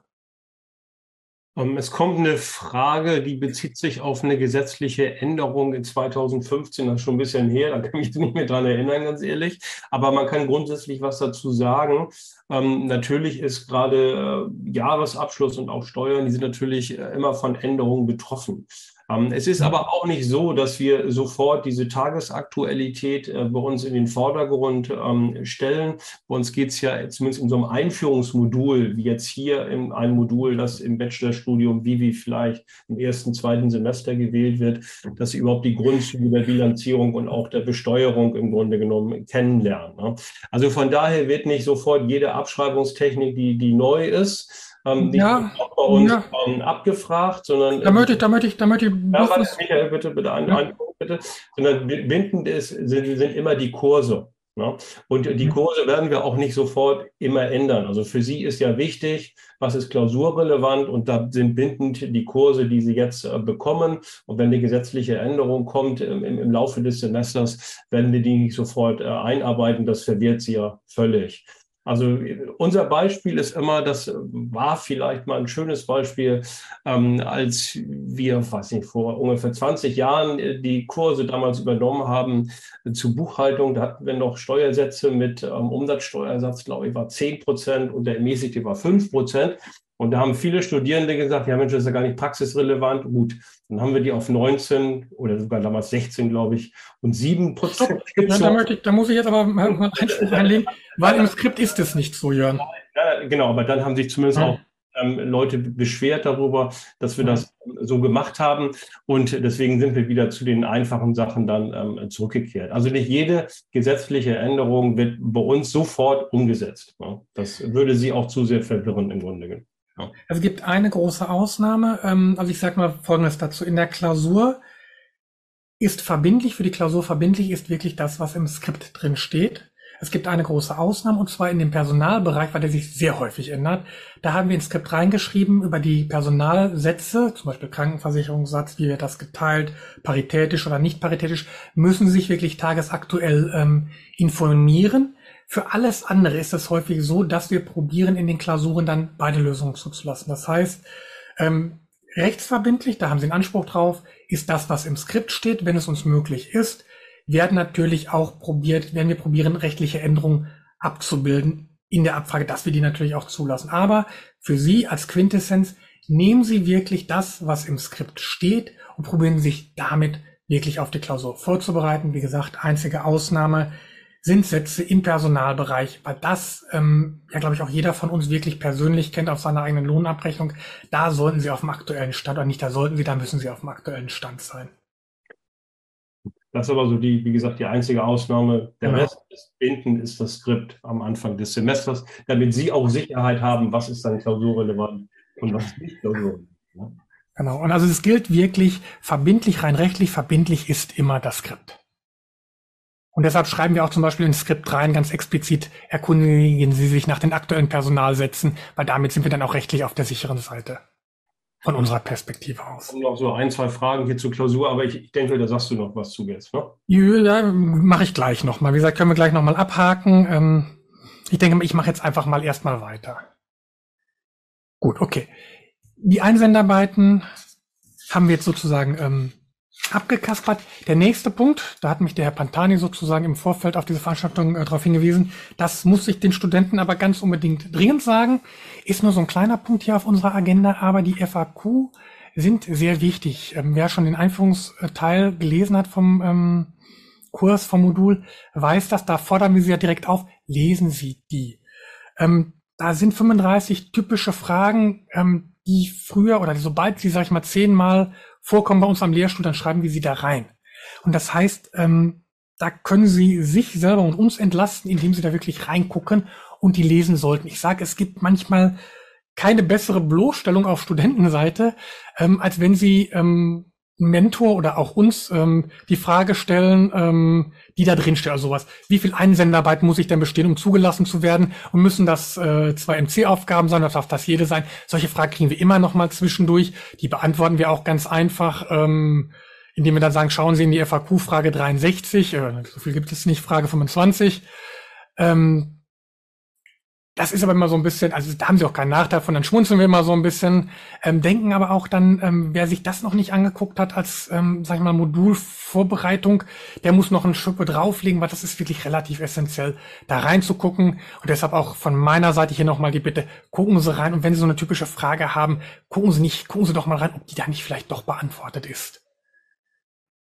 Ähm, es kommt eine Frage, die bezieht sich auf eine gesetzliche Änderung in 2015, das ist schon ein bisschen her, da kann ich mich nicht mehr dran erinnern, ganz ehrlich. Aber man kann grundsätzlich was dazu sagen. Ähm, natürlich ist gerade äh, Jahresabschluss und auch Steuern, die sind natürlich äh, immer von Änderungen betroffen. Ähm, es ist aber auch nicht so, dass wir sofort diese Tagesaktualität äh, bei uns in den Vordergrund ähm, stellen. Bei uns geht es ja zumindest in so einem Einführungsmodul, wie jetzt hier in einem Modul, das im Bachelorstudium Vivi vielleicht im ersten, zweiten Semester gewählt wird, dass sie überhaupt die Grundzüge der Bilanzierung und auch der Besteuerung im Grunde genommen kennenlernen. Ne? Also von daher wird nicht sofort jede Abschreibungstechnik, die, die neu ist, ähm, nicht ja, bei uns ja. ähm, abgefragt, sondern. Da möchte ich, da möchte ich, da möchte ich. Ja, warte, Michael, bitte, bitte, einen, ja. einen Punkt, bitte. Sondern bindend ist, sind, sind immer die Kurse. Ne? Und die mhm. Kurse werden wir auch nicht sofort immer ändern. Also für Sie ist ja wichtig, was ist klausurrelevant und da sind bindend die Kurse, die Sie jetzt äh, bekommen. Und wenn eine gesetzliche Änderung kommt im, im, Laufe des Semesters, werden wir die nicht sofort äh, einarbeiten. Das verwirrt Sie ja völlig. Also unser Beispiel ist immer, das war vielleicht mal ein schönes Beispiel, ähm, als wir, weiß nicht, vor ungefähr 20 Jahren äh, die Kurse damals übernommen haben äh, zur Buchhaltung. Da hatten wir noch Steuersätze mit ähm, Umsatzsteuersatz, glaube ich, war 10 Prozent und der ermäßigte war 5 Prozent. Und da haben viele Studierende gesagt, ja Mensch, das ist ja gar nicht praxisrelevant. Gut, dann haben wir die auf 19 oder sogar damals 16, glaube ich, und 7 Prozent. Ja, da, möchte ich, da muss ich jetzt aber mal einen Einspruch einlegen, weil im Skript ist es nicht so, Jörn. Ja, genau, aber dann haben sich zumindest ja. auch ähm, Leute beschwert darüber, dass wir das so gemacht haben. Und deswegen sind wir wieder zu den einfachen Sachen dann ähm, zurückgekehrt. Also nicht jede gesetzliche Änderung wird bei uns sofort umgesetzt. Ne? Das würde Sie auch zu sehr verwirren im Grunde genommen. Also es gibt eine große Ausnahme. Ähm, also ich sage mal Folgendes dazu. In der Klausur ist verbindlich, für die Klausur verbindlich ist wirklich das, was im Skript drin steht. Es gibt eine große Ausnahme und zwar in dem Personalbereich, weil der sich sehr häufig ändert. Da haben wir ins Skript reingeschrieben über die Personalsätze, zum Beispiel Krankenversicherungssatz, wie wird das geteilt, paritätisch oder nicht paritätisch, müssen sich wirklich tagesaktuell ähm, informieren. Für alles andere ist es häufig so, dass wir probieren, in den Klausuren dann beide Lösungen zuzulassen. Das heißt, ähm, rechtsverbindlich, da haben Sie einen Anspruch drauf, ist das, was im Skript steht, wenn es uns möglich ist, werden natürlich auch probiert, werden wir probieren, rechtliche Änderungen abzubilden in der Abfrage, dass wir die natürlich auch zulassen. Aber für Sie als Quintessenz, nehmen Sie wirklich das, was im Skript steht und probieren sich damit wirklich auf die Klausur vorzubereiten. Wie gesagt, einzige Ausnahme sind Sätze im Personalbereich, weil das ähm, ja, glaube ich, auch jeder von uns wirklich persönlich kennt auf seiner eigenen Lohnabrechnung. Da sollten Sie auf dem aktuellen Stand, oder nicht da sollten Sie, da müssen Sie auf dem aktuellen Stand sein. Das ist aber so die, wie gesagt, die einzige Ausnahme. Der genau. Rest des Binden ist das Skript am Anfang des Semesters, damit Sie auch Sicherheit haben, was ist dann klausurrelevant und was ist nicht klausurrelevant. Ne? Genau. Und also es gilt wirklich verbindlich, rein rechtlich, verbindlich ist immer das Skript. Und deshalb schreiben wir auch zum Beispiel ins Skript rein, ganz explizit, erkundigen Sie sich nach den aktuellen Personalsätzen, weil damit sind wir dann auch rechtlich auf der sicheren Seite. Von unserer Perspektive aus. Und noch so ein, zwei Fragen hier zur Klausur, aber ich, ich denke, da sagst du noch was zu jetzt, ne? Ja, mache ich gleich nochmal. Wie gesagt, können wir gleich nochmal abhaken. Ähm, ich denke, ich mache jetzt einfach mal erstmal weiter. Gut, okay. Die Einsendarbeiten haben wir jetzt sozusagen ähm, abgekaspert. Der nächste Punkt, da hat mich der Herr Pantani sozusagen im Vorfeld auf diese Veranstaltung äh, darauf hingewiesen, das muss ich den Studenten aber ganz unbedingt dringend sagen, ist nur so ein kleiner Punkt hier auf unserer Agenda, aber die FAQ sind sehr wichtig. Ähm, wer schon den Einführungsteil gelesen hat vom ähm, Kurs, vom Modul, weiß das, da fordern wir Sie ja direkt auf, lesen Sie die. Ähm, da sind 35 typische Fragen, ähm, die früher oder sobald Sie, sag ich mal, zehnmal vorkommen bei uns am Lehrstuhl, dann schreiben wir sie da rein. Und das heißt, ähm, da können Sie sich selber und uns entlasten, indem Sie da wirklich reingucken und die lesen sollten. Ich sage, es gibt manchmal keine bessere Bloßstellung auf Studentenseite, ähm, als wenn Sie ähm, Mentor oder auch uns ähm, die Frage stellen, ähm, die da drin steht, also sowas. Wie viel Einsendarbeit muss ich denn bestehen, um zugelassen zu werden? Und müssen das äh, zwei MC-Aufgaben sein oder darf das jede sein? Solche Fragen kriegen wir immer noch mal zwischendurch. Die beantworten wir auch ganz einfach. Ähm, indem wir dann sagen, schauen Sie in die FAQ-Frage 63, äh, so viel gibt es nicht, Frage 25. Ähm, das ist aber immer so ein bisschen, also da haben sie auch keinen Nachteil von, dann schmunzeln wir immer so ein bisschen, ähm, denken aber auch dann, ähm, wer sich das noch nicht angeguckt hat als, ähm, sag ich mal, Modulvorbereitung, der muss noch eine Schippe drauflegen, weil das ist wirklich relativ essentiell, da reinzugucken. Und deshalb auch von meiner Seite hier nochmal die Bitte, gucken Sie rein und wenn Sie so eine typische Frage haben, gucken Sie nicht, gucken Sie doch mal rein, ob die da nicht vielleicht doch beantwortet ist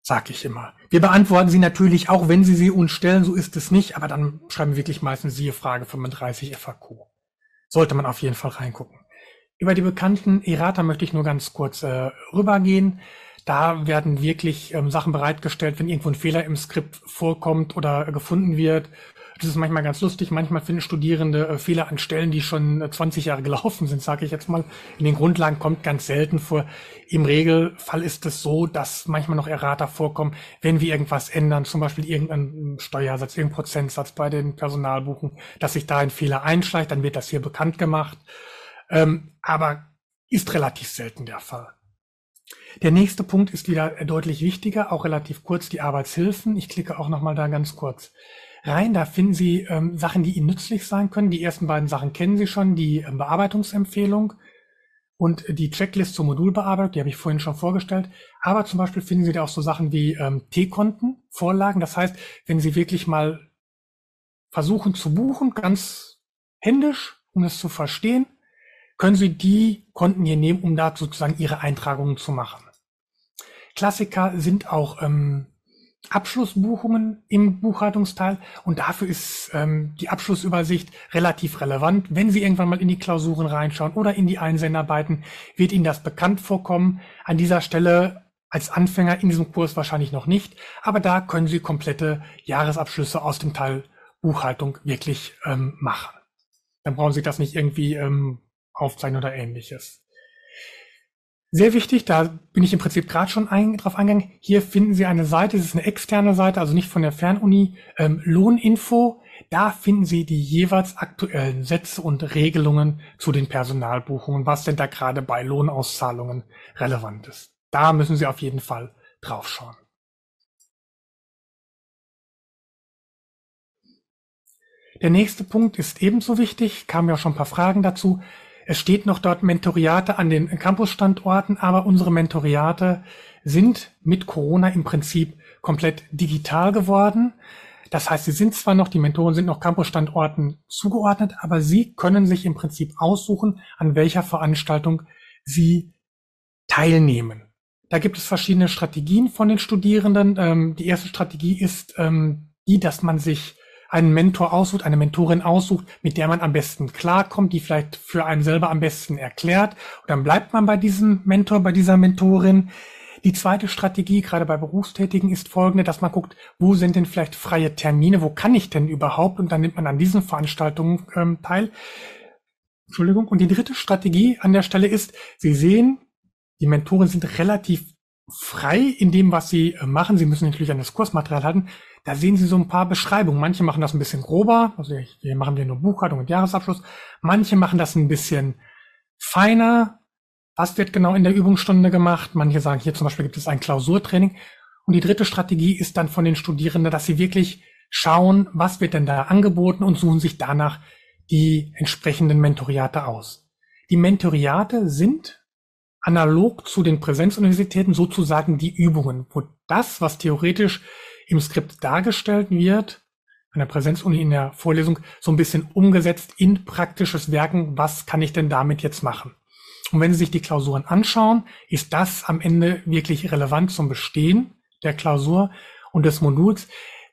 sag ich immer. Wir beantworten sie natürlich auch, wenn Sie sie uns stellen, so ist es nicht, aber dann schreiben wir wirklich meistens siehe Frage 35 FAQ. Sollte man auf jeden Fall reingucken. Über die bekannten Errata möchte ich nur ganz kurz äh, rübergehen. Da werden wirklich ähm, Sachen bereitgestellt, wenn irgendwo ein Fehler im Skript vorkommt oder gefunden wird das ist manchmal ganz lustig. Manchmal finden Studierende äh, Fehler an Stellen, die schon äh, 20 Jahre <laughs> gelaufen sind, sage ich jetzt mal. In den Grundlagen kommt ganz selten vor. Im Regelfall ist es so, dass manchmal noch Errata vorkommen, wenn wir irgendwas ändern, zum Beispiel irgendeinen Steuersatz, irgendeinen Prozentsatz bei den Personalbuchen, dass sich da ein Fehler einschleicht, dann wird das hier bekannt gemacht. Ähm, aber ist relativ selten der Fall. Der nächste Punkt ist wieder deutlich wichtiger, auch relativ kurz, die Arbeitshilfen. Ich klicke auch nochmal da ganz kurz rein. Da finden Sie ähm, Sachen, die Ihnen nützlich sein können. Die ersten beiden Sachen kennen Sie schon, die ähm, Bearbeitungsempfehlung und die Checklist zur Modulbearbeitung, die habe ich vorhin schon vorgestellt. Aber zum Beispiel finden Sie da auch so Sachen wie ähm, T-Konten, Vorlagen. Das heißt, wenn Sie wirklich mal versuchen zu buchen, ganz händisch, um es zu verstehen, können Sie die Konten hier nehmen, um da sozusagen Ihre Eintragungen zu machen. Klassiker sind auch ähm, Abschlussbuchungen im Buchhaltungsteil und dafür ist ähm, die Abschlussübersicht relativ relevant. Wenn Sie irgendwann mal in die Klausuren reinschauen oder in die Einsendarbeiten, wird Ihnen das bekannt vorkommen. An dieser Stelle als Anfänger in diesem Kurs wahrscheinlich noch nicht, aber da können Sie komplette Jahresabschlüsse aus dem Teil Buchhaltung wirklich ähm, machen. Dann brauchen Sie das nicht irgendwie ähm, aufzeichnen oder ähnliches. Sehr wichtig, da bin ich im Prinzip gerade schon ein, drauf eingegangen. Hier finden Sie eine Seite, das ist eine externe Seite, also nicht von der Fernuni, ähm, Lohninfo. Da finden Sie die jeweils aktuellen Sätze und Regelungen zu den Personalbuchungen, was denn da gerade bei Lohnauszahlungen relevant ist. Da müssen Sie auf jeden Fall draufschauen. Der nächste Punkt ist ebenso wichtig, kamen ja schon ein paar Fragen dazu. Es steht noch dort Mentoriate an den Campusstandorten, aber unsere Mentoriate sind mit Corona im Prinzip komplett digital geworden. Das heißt, sie sind zwar noch, die Mentoren sind noch Campusstandorten zugeordnet, aber sie können sich im Prinzip aussuchen, an welcher Veranstaltung sie teilnehmen. Da gibt es verschiedene Strategien von den Studierenden. Ähm, die erste Strategie ist ähm, die, dass man sich einen Mentor aussucht, eine Mentorin aussucht, mit der man am besten klarkommt, die vielleicht für einen selber am besten erklärt. Und dann bleibt man bei diesem Mentor, bei dieser Mentorin. Die zweite Strategie, gerade bei Berufstätigen, ist folgende, dass man guckt, wo sind denn vielleicht freie Termine, wo kann ich denn überhaupt? Und dann nimmt man an diesen Veranstaltungen ähm, teil. Entschuldigung. Und die dritte Strategie an der Stelle ist, Sie sehen, die Mentoren sind relativ frei in dem, was sie äh, machen. Sie müssen natürlich an das Kursmaterial halten. Da sehen Sie so ein paar Beschreibungen. Manche machen das ein bisschen grober, also wir machen hier nur Buchhaltung und Jahresabschluss. Manche machen das ein bisschen feiner. Was wird genau in der Übungsstunde gemacht? Manche sagen, hier zum Beispiel gibt es ein Klausurtraining. Und die dritte Strategie ist dann von den Studierenden, dass sie wirklich schauen, was wird denn da angeboten und suchen sich danach die entsprechenden Mentoriate aus. Die Mentoriate sind analog zu den Präsenzuniversitäten sozusagen die Übungen, wo das, was theoretisch im Skript dargestellt wird, an der Präsenzuni in der Vorlesung, so ein bisschen umgesetzt in praktisches Werken. Was kann ich denn damit jetzt machen? Und wenn Sie sich die Klausuren anschauen, ist das am Ende wirklich relevant zum Bestehen der Klausur und des Moduls.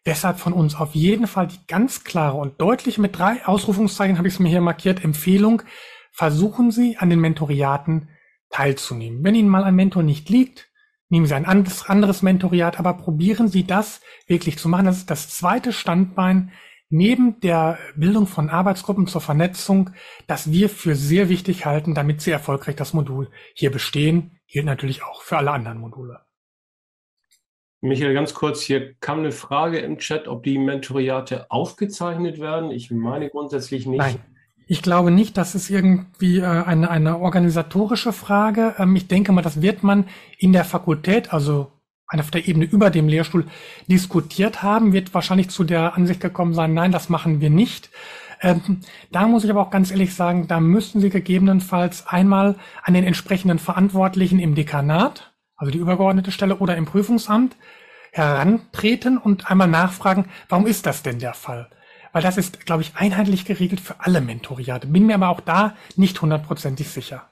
Deshalb von uns auf jeden Fall die ganz klare und deutliche mit drei Ausrufungszeichen habe ich es mir hier markiert, Empfehlung. Versuchen Sie an den Mentoriaten teilzunehmen. Wenn Ihnen mal ein Mentor nicht liegt, nehmen Sie ein anderes Mentoriat, aber probieren Sie das wirklich zu machen. Das ist das zweite Standbein neben der Bildung von Arbeitsgruppen zur Vernetzung, das wir für sehr wichtig halten, damit Sie erfolgreich das Modul hier bestehen, gilt natürlich auch für alle anderen Module. Michael, ganz kurz, hier kam eine Frage im Chat, ob die Mentoriate aufgezeichnet werden. Ich meine grundsätzlich nicht. Nein. Ich glaube nicht, das ist irgendwie äh, eine, eine organisatorische Frage. Ähm, ich denke mal, das wird man in der Fakultät, also auf der Ebene über dem Lehrstuhl diskutiert haben, wird wahrscheinlich zu der Ansicht gekommen sein, nein, das machen wir nicht. Ähm, da muss ich aber auch ganz ehrlich sagen, da müssten Sie gegebenenfalls einmal an den entsprechenden Verantwortlichen im Dekanat, also die übergeordnete Stelle oder im Prüfungsamt, herantreten und einmal nachfragen, warum ist das denn der Fall? Weil das ist, glaube ich, einheitlich geregelt für alle Mentoriate. Bin mir aber auch da nicht hundertprozentig sicher.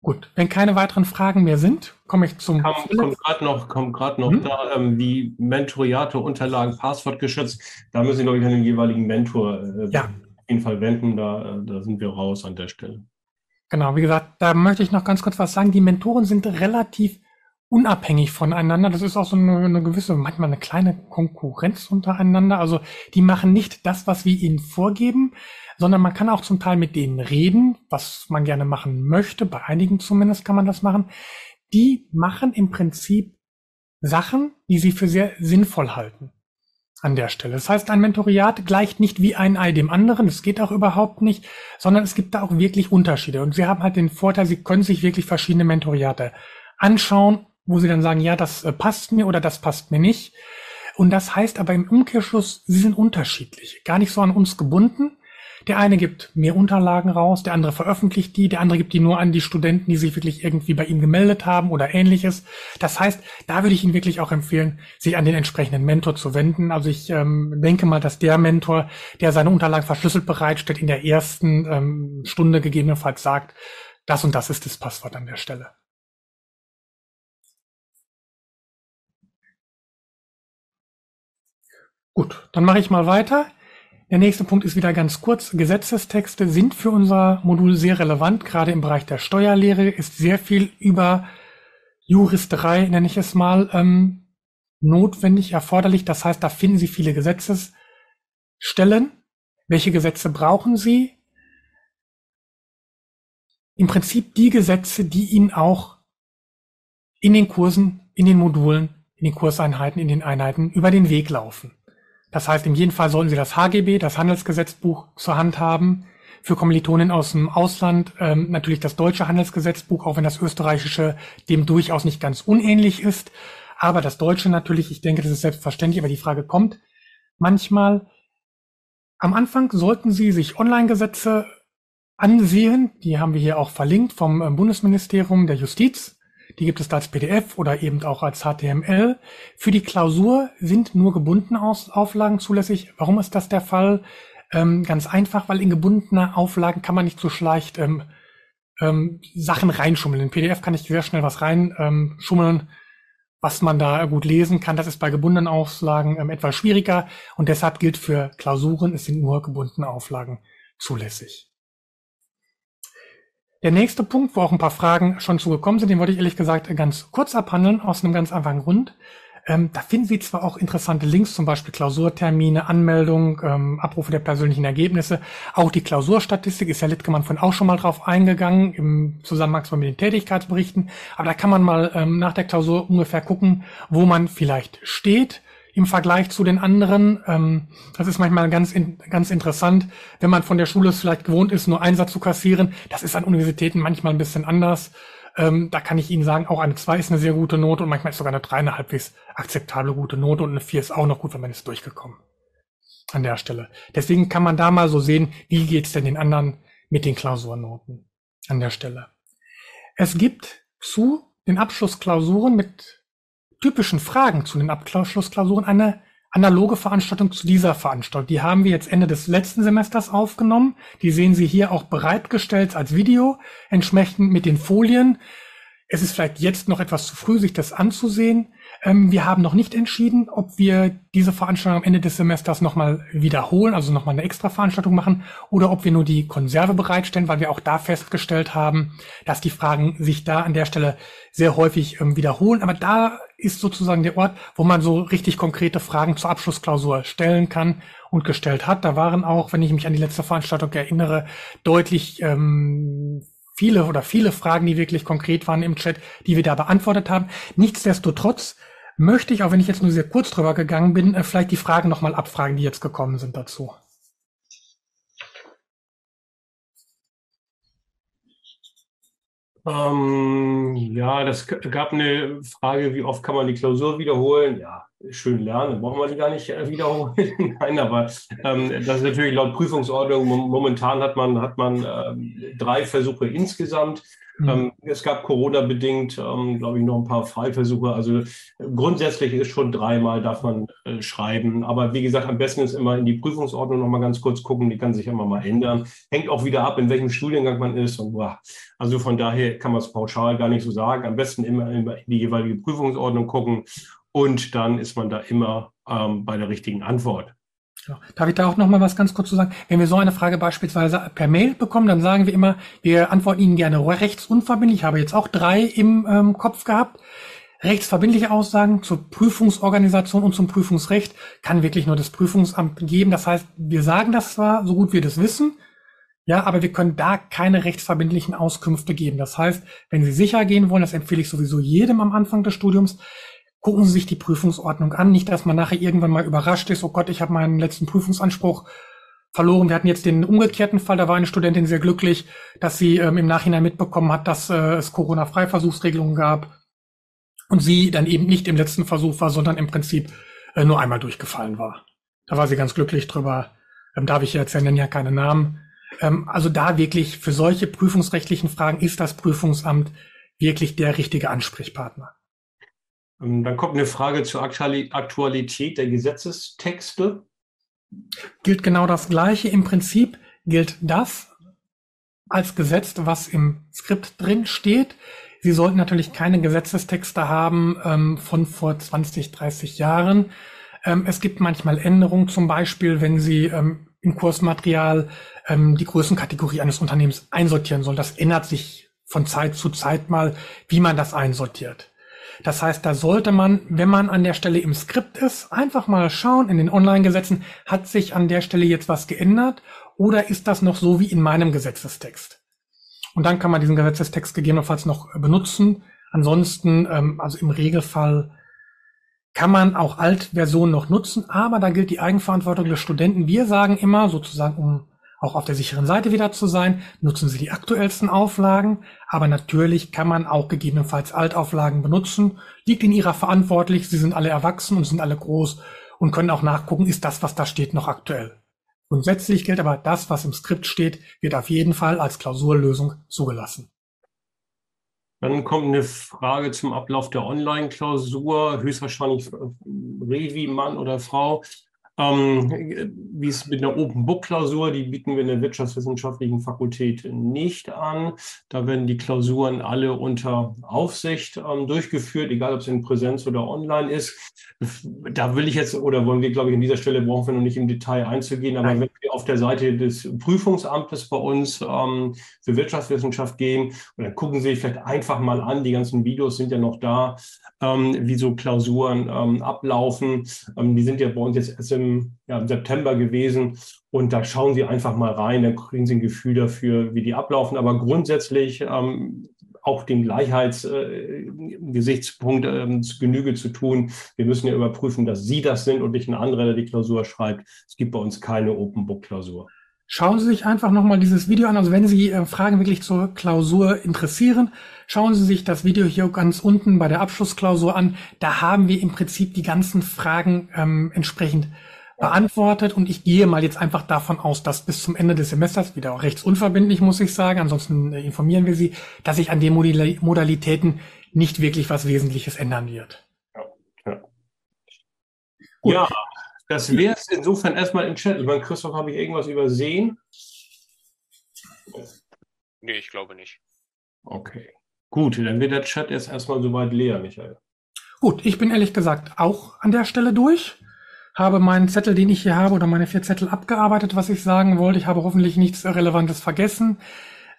Gut, wenn keine weiteren Fragen mehr sind, komme ich zum. Kommt komm gerade noch, kommt gerade noch hm? da, ähm, die Mentoriate-Unterlagen passwortgeschützt. Da müssen Sie, glaube ich, an den jeweiligen Mentor äh, ja. auf jeden Fall wenden. Da, äh, da sind wir raus an der Stelle. Genau, wie gesagt, da möchte ich noch ganz kurz was sagen. Die Mentoren sind relativ unabhängig voneinander. Das ist auch so eine, eine, gewisse, manchmal eine kleine Konkurrenz untereinander. Also die machen nicht das, was wir ihnen vorgeben, sondern man kann auch zum Teil mit denen reden, was man gerne machen möchte. Bei einigen zumindest kann man das machen. Die machen im Prinzip Sachen, die sie für sehr sinnvoll halten an der Stelle. Das heißt, ein Mentoriat gleicht nicht wie ein Ei dem anderen, das geht auch überhaupt nicht, sondern es gibt da auch wirklich Unterschiede. Und sie haben halt den Vorteil, sie können sich wirklich verschiedene Mentoriate anschauen, wo sie dann sagen, ja, das äh, passt mir oder das passt mir nicht. Und das heißt aber im Umkehrschluss, sie sind unterschiedlich, gar nicht so an uns gebunden. Der eine gibt mehr Unterlagen raus, der andere veröffentlicht die, der andere gibt die nur an die Studenten, die sich wirklich irgendwie bei ihm gemeldet haben oder ähnliches. Das heißt, da würde ich Ihnen wirklich auch empfehlen, sich an den entsprechenden Mentor zu wenden. Also ich ähm, denke mal, dass der Mentor, der seine Unterlagen verschlüsselt bereitstellt, in der ersten ähm, Stunde gegebenenfalls sagt, das und das ist das Passwort an der Stelle. Gut, dann mache ich mal weiter. Der nächste Punkt ist wieder ganz kurz. Gesetzestexte sind für unser Modul sehr relevant. Gerade im Bereich der Steuerlehre ist sehr viel über Juristerei, nenne ich es mal, ähm, notwendig, erforderlich. Das heißt, da finden Sie viele Gesetzesstellen. Welche Gesetze brauchen Sie? Im Prinzip die Gesetze, die Ihnen auch in den Kursen, in den Modulen, in den Kurseinheiten, in den Einheiten über den Weg laufen. Das heißt, in jedem Fall sollten Sie das HGB, das Handelsgesetzbuch, zur Hand haben. Für Kommilitonen aus dem Ausland ähm, natürlich das deutsche Handelsgesetzbuch, auch wenn das österreichische dem durchaus nicht ganz unähnlich ist. Aber das deutsche natürlich, ich denke, das ist selbstverständlich, aber die Frage kommt manchmal, am Anfang sollten Sie sich Online-Gesetze ansehen, die haben wir hier auch verlinkt vom äh, Bundesministerium der Justiz. Die gibt es da als PDF oder eben auch als HTML. Für die Klausur sind nur gebundene Auflagen zulässig. Warum ist das der Fall? Ähm, ganz einfach, weil in gebundene Auflagen kann man nicht so leicht ähm, ähm, Sachen reinschummeln. In PDF kann ich sehr schnell was reinschummeln, ähm, was man da gut lesen kann. Das ist bei gebundenen Auflagen ähm, etwas schwieriger und deshalb gilt für Klausuren, es sind nur gebundene Auflagen zulässig. Der nächste Punkt, wo auch ein paar Fragen schon zugekommen sind, den wollte ich ehrlich gesagt ganz kurz abhandeln, aus einem ganz einfachen Grund. Ähm, da finden Sie zwar auch interessante Links, zum Beispiel Klausurtermine, Anmeldung, ähm, Abrufe der persönlichen Ergebnisse. Auch die Klausurstatistik ist Herr Littgemann von auch schon mal drauf eingegangen im Zusammenhang mit den Tätigkeitsberichten. Aber da kann man mal ähm, nach der Klausur ungefähr gucken, wo man vielleicht steht im Vergleich zu den anderen. Ähm, das ist manchmal ganz, in, ganz interessant, wenn man von der Schule vielleicht gewohnt ist, nur Einsatz zu kassieren. Das ist an Universitäten manchmal ein bisschen anders. Ähm, da kann ich Ihnen sagen, auch eine 2 ist eine sehr gute Note und manchmal ist sogar eine 3 eine halbwegs akzeptable gute Note und eine 4 ist auch noch gut, wenn man ist durchgekommen. An der Stelle. Deswegen kann man da mal so sehen, wie geht's denn den anderen mit den Klausurnoten an der Stelle. Es gibt zu den Abschlussklausuren mit typischen Fragen zu den Abschlussklausuren eine analoge Veranstaltung zu dieser Veranstaltung. Die haben wir jetzt Ende des letzten Semesters aufgenommen. Die sehen Sie hier auch bereitgestellt als Video, entsprechend mit den Folien. Es ist vielleicht jetzt noch etwas zu früh, sich das anzusehen. Ähm, wir haben noch nicht entschieden, ob wir diese Veranstaltung am Ende des Semesters nochmal wiederholen, also nochmal eine extra Veranstaltung machen, oder ob wir nur die Konserve bereitstellen, weil wir auch da festgestellt haben, dass die Fragen sich da an der Stelle sehr häufig ähm, wiederholen. Aber da ist sozusagen der Ort, wo man so richtig konkrete Fragen zur Abschlussklausur stellen kann und gestellt hat. Da waren auch, wenn ich mich an die letzte Veranstaltung erinnere, deutlich ähm, viele oder viele Fragen, die wirklich konkret waren im Chat, die wir da beantwortet haben. Nichtsdestotrotz möchte ich, auch wenn ich jetzt nur sehr kurz drüber gegangen bin, äh, vielleicht die Fragen nochmal abfragen, die jetzt gekommen sind dazu. Ähm, ja, das gab eine Frage, wie oft kann man die Klausur wiederholen? Ja, schön lernen, brauchen wir die gar nicht äh, <laughs> wiederholen. Nein, aber ähm, das ist natürlich laut Prüfungsordnung. Momentan hat man, hat man ähm, drei Versuche insgesamt. Mhm. Ähm, es gab Corona-bedingt, ähm, glaube ich, noch ein paar Freiversuche. Also grundsätzlich ist schon dreimal darf man äh, schreiben. Aber wie gesagt, am besten ist immer in die Prüfungsordnung noch mal ganz kurz gucken. Die kann sich immer mal ändern. Hängt auch wieder ab, in welchem Studiengang man ist. Und, boah, also von daher kann man es pauschal gar nicht so sagen. Am besten immer, immer in die jeweilige Prüfungsordnung gucken. Und dann ist man da immer ähm, bei der richtigen Antwort. Genau. Darf ich da auch noch mal was ganz kurz zu sagen? Wenn wir so eine Frage beispielsweise per Mail bekommen, dann sagen wir immer, wir antworten Ihnen gerne rechtsunverbindlich. Ich habe jetzt auch drei im ähm, Kopf gehabt. Rechtsverbindliche Aussagen zur Prüfungsorganisation und zum Prüfungsrecht kann wirklich nur das Prüfungsamt geben. Das heißt, wir sagen das zwar, so gut wir das wissen, ja, aber wir können da keine rechtsverbindlichen Auskünfte geben. Das heißt, wenn Sie sicher gehen wollen, das empfehle ich sowieso jedem am Anfang des Studiums, gucken Sie sich die Prüfungsordnung an. Nicht, dass man nachher irgendwann mal überrascht ist, oh Gott, ich habe meinen letzten Prüfungsanspruch verloren. Wir hatten jetzt den umgekehrten Fall, da war eine Studentin sehr glücklich, dass sie ähm, im Nachhinein mitbekommen hat, dass äh, es Corona-Freiversuchsregelungen gab und sie dann eben nicht im letzten Versuch war, sondern im Prinzip äh, nur einmal durchgefallen war. Da war sie ganz glücklich drüber. Ähm, darf ich jetzt ja nennen ja keine Namen. Ähm, also da wirklich für solche prüfungsrechtlichen Fragen ist das Prüfungsamt wirklich der richtige Ansprechpartner. Ähm, dann kommt eine Frage zur Aktualität der Gesetzestexte. Gilt genau das Gleiche. Im Prinzip gilt das als Gesetz, was im Skript drin steht. Sie sollten natürlich keine Gesetzestexte haben ähm, von vor 20, 30 Jahren. Ähm, es gibt manchmal Änderungen, zum Beispiel, wenn Sie ähm, im Kursmaterial ähm, die Größenkategorie eines Unternehmens einsortieren sollen. Das ändert sich von Zeit zu Zeit mal, wie man das einsortiert. Das heißt, da sollte man, wenn man an der Stelle im Skript ist, einfach mal schauen in den Online-Gesetzen, hat sich an der Stelle jetzt was geändert oder ist das noch so wie in meinem Gesetzestext? Und dann kann man diesen Gesetzestext gegebenenfalls noch benutzen. Ansonsten, ähm, also im Regelfall kann man auch Altversionen noch nutzen, aber da gilt die Eigenverantwortung des Studenten. Wir sagen immer sozusagen, um auch auf der sicheren Seite wieder zu sein, nutzen Sie die aktuellsten Auflagen, aber natürlich kann man auch gegebenenfalls Altauflagen benutzen, liegt in Ihrer Verantwortlich, Sie sind alle erwachsen und sind alle groß und können auch nachgucken, ist das, was da steht, noch aktuell. Grundsätzlich gilt aber, das, was im Skript steht, wird auf jeden Fall als Klausurlösung zugelassen. Dann kommt eine Frage zum Ablauf der Online-Klausur, höchstwahrscheinlich Revi, Mann oder Frau. Ähm, wie es mit einer Open Book Klausur, die bieten wir in der wirtschaftswissenschaftlichen Fakultät nicht an. Da werden die Klausuren alle unter Aufsicht ähm, durchgeführt, egal ob es in Präsenz oder online ist. Da will ich jetzt, oder wollen wir, glaube ich, an dieser Stelle brauchen wir noch nicht im Detail einzugehen, aber Nein. wenn wir auf der Seite des Prüfungsamtes bei uns ähm, für Wirtschaftswissenschaft gehen, und dann gucken Sie sich vielleicht einfach mal an, die ganzen Videos sind ja noch da, ähm, wie so Klausuren ähm, ablaufen. Ähm, die sind ja bei uns jetzt erst im, ja, im September gewesen. Und da schauen Sie einfach mal rein, dann kriegen Sie ein Gefühl dafür, wie die ablaufen. Aber grundsätzlich ähm, auch dem Gleichheitsgesichtspunkt äh, äh, Genüge zu tun. Wir müssen ja überprüfen, dass Sie das sind und nicht ein anderer, der die Klausur schreibt. Es gibt bei uns keine Open Book Klausur. Schauen Sie sich einfach nochmal dieses Video an. Also wenn Sie äh, Fragen wirklich zur Klausur interessieren, schauen Sie sich das Video hier ganz unten bei der Abschlussklausur an. Da haben wir im Prinzip die ganzen Fragen ähm, entsprechend beantwortet und ich gehe mal jetzt einfach davon aus, dass bis zum Ende des Semesters, wieder auch rechtsunverbindlich muss ich sagen, ansonsten äh, informieren wir Sie, dass sich an den Modalitäten nicht wirklich was Wesentliches ändern wird. Ja, ja. ja das wäre es insofern erstmal im Chat. Ich meine, Christoph, habe ich irgendwas übersehen? Nee, ich glaube nicht. Okay. Gut, dann wird der Chat jetzt erstmal soweit leer, Michael. Gut, ich bin ehrlich gesagt auch an der Stelle durch. Habe meinen Zettel, den ich hier habe, oder meine vier Zettel abgearbeitet, was ich sagen wollte. Ich habe hoffentlich nichts Relevantes vergessen.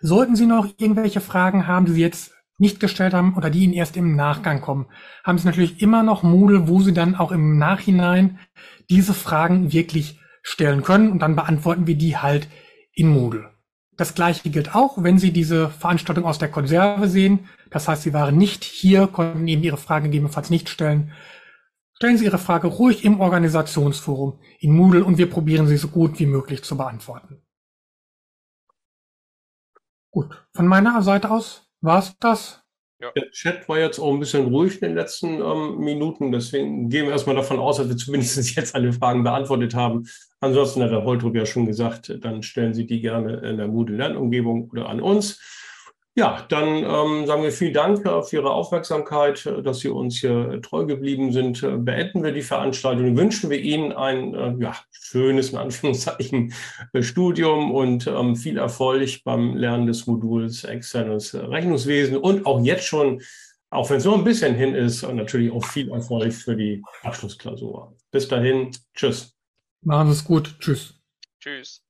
Sollten Sie noch irgendwelche Fragen haben, die Sie jetzt nicht gestellt haben oder die Ihnen erst im Nachgang kommen, haben Sie natürlich immer noch Moodle, wo Sie dann auch im Nachhinein diese Fragen wirklich stellen können und dann beantworten wir die halt in Moodle. Das gleiche gilt auch, wenn Sie diese Veranstaltung aus der Konserve sehen. Das heißt, Sie waren nicht hier, konnten eben Ihre Frage gegebenenfalls nicht stellen. Stellen Sie Ihre Frage ruhig im Organisationsforum in Moodle und wir probieren sie so gut wie möglich zu beantworten. Gut, von meiner Seite aus War's das? Ja. Der Chat war jetzt auch ein bisschen ruhig in den letzten ähm, Minuten, deswegen gehen wir erstmal davon aus, dass wir <laughs> zumindest jetzt alle Fragen beantwortet haben. Ansonsten hat der Holtrup ja schon gesagt, dann stellen Sie die gerne in der Moodle-Lernumgebung oder an uns. Ja, dann ähm, sagen wir vielen Dank äh, für Ihre Aufmerksamkeit, äh, dass Sie uns hier treu geblieben sind. Äh, beenden wir die Veranstaltung. Wünschen wir Ihnen ein äh, ja, schönes, in Anführungszeichen, <laughs> Studium und ähm, viel Erfolg beim Lernen des Moduls externes Rechnungswesen und auch jetzt schon, auch wenn es nur ein bisschen hin ist, natürlich auch viel Erfolg für die Abschlussklausur. Bis dahin, tschüss. Machen Sie es gut. Tschüss. Tschüss.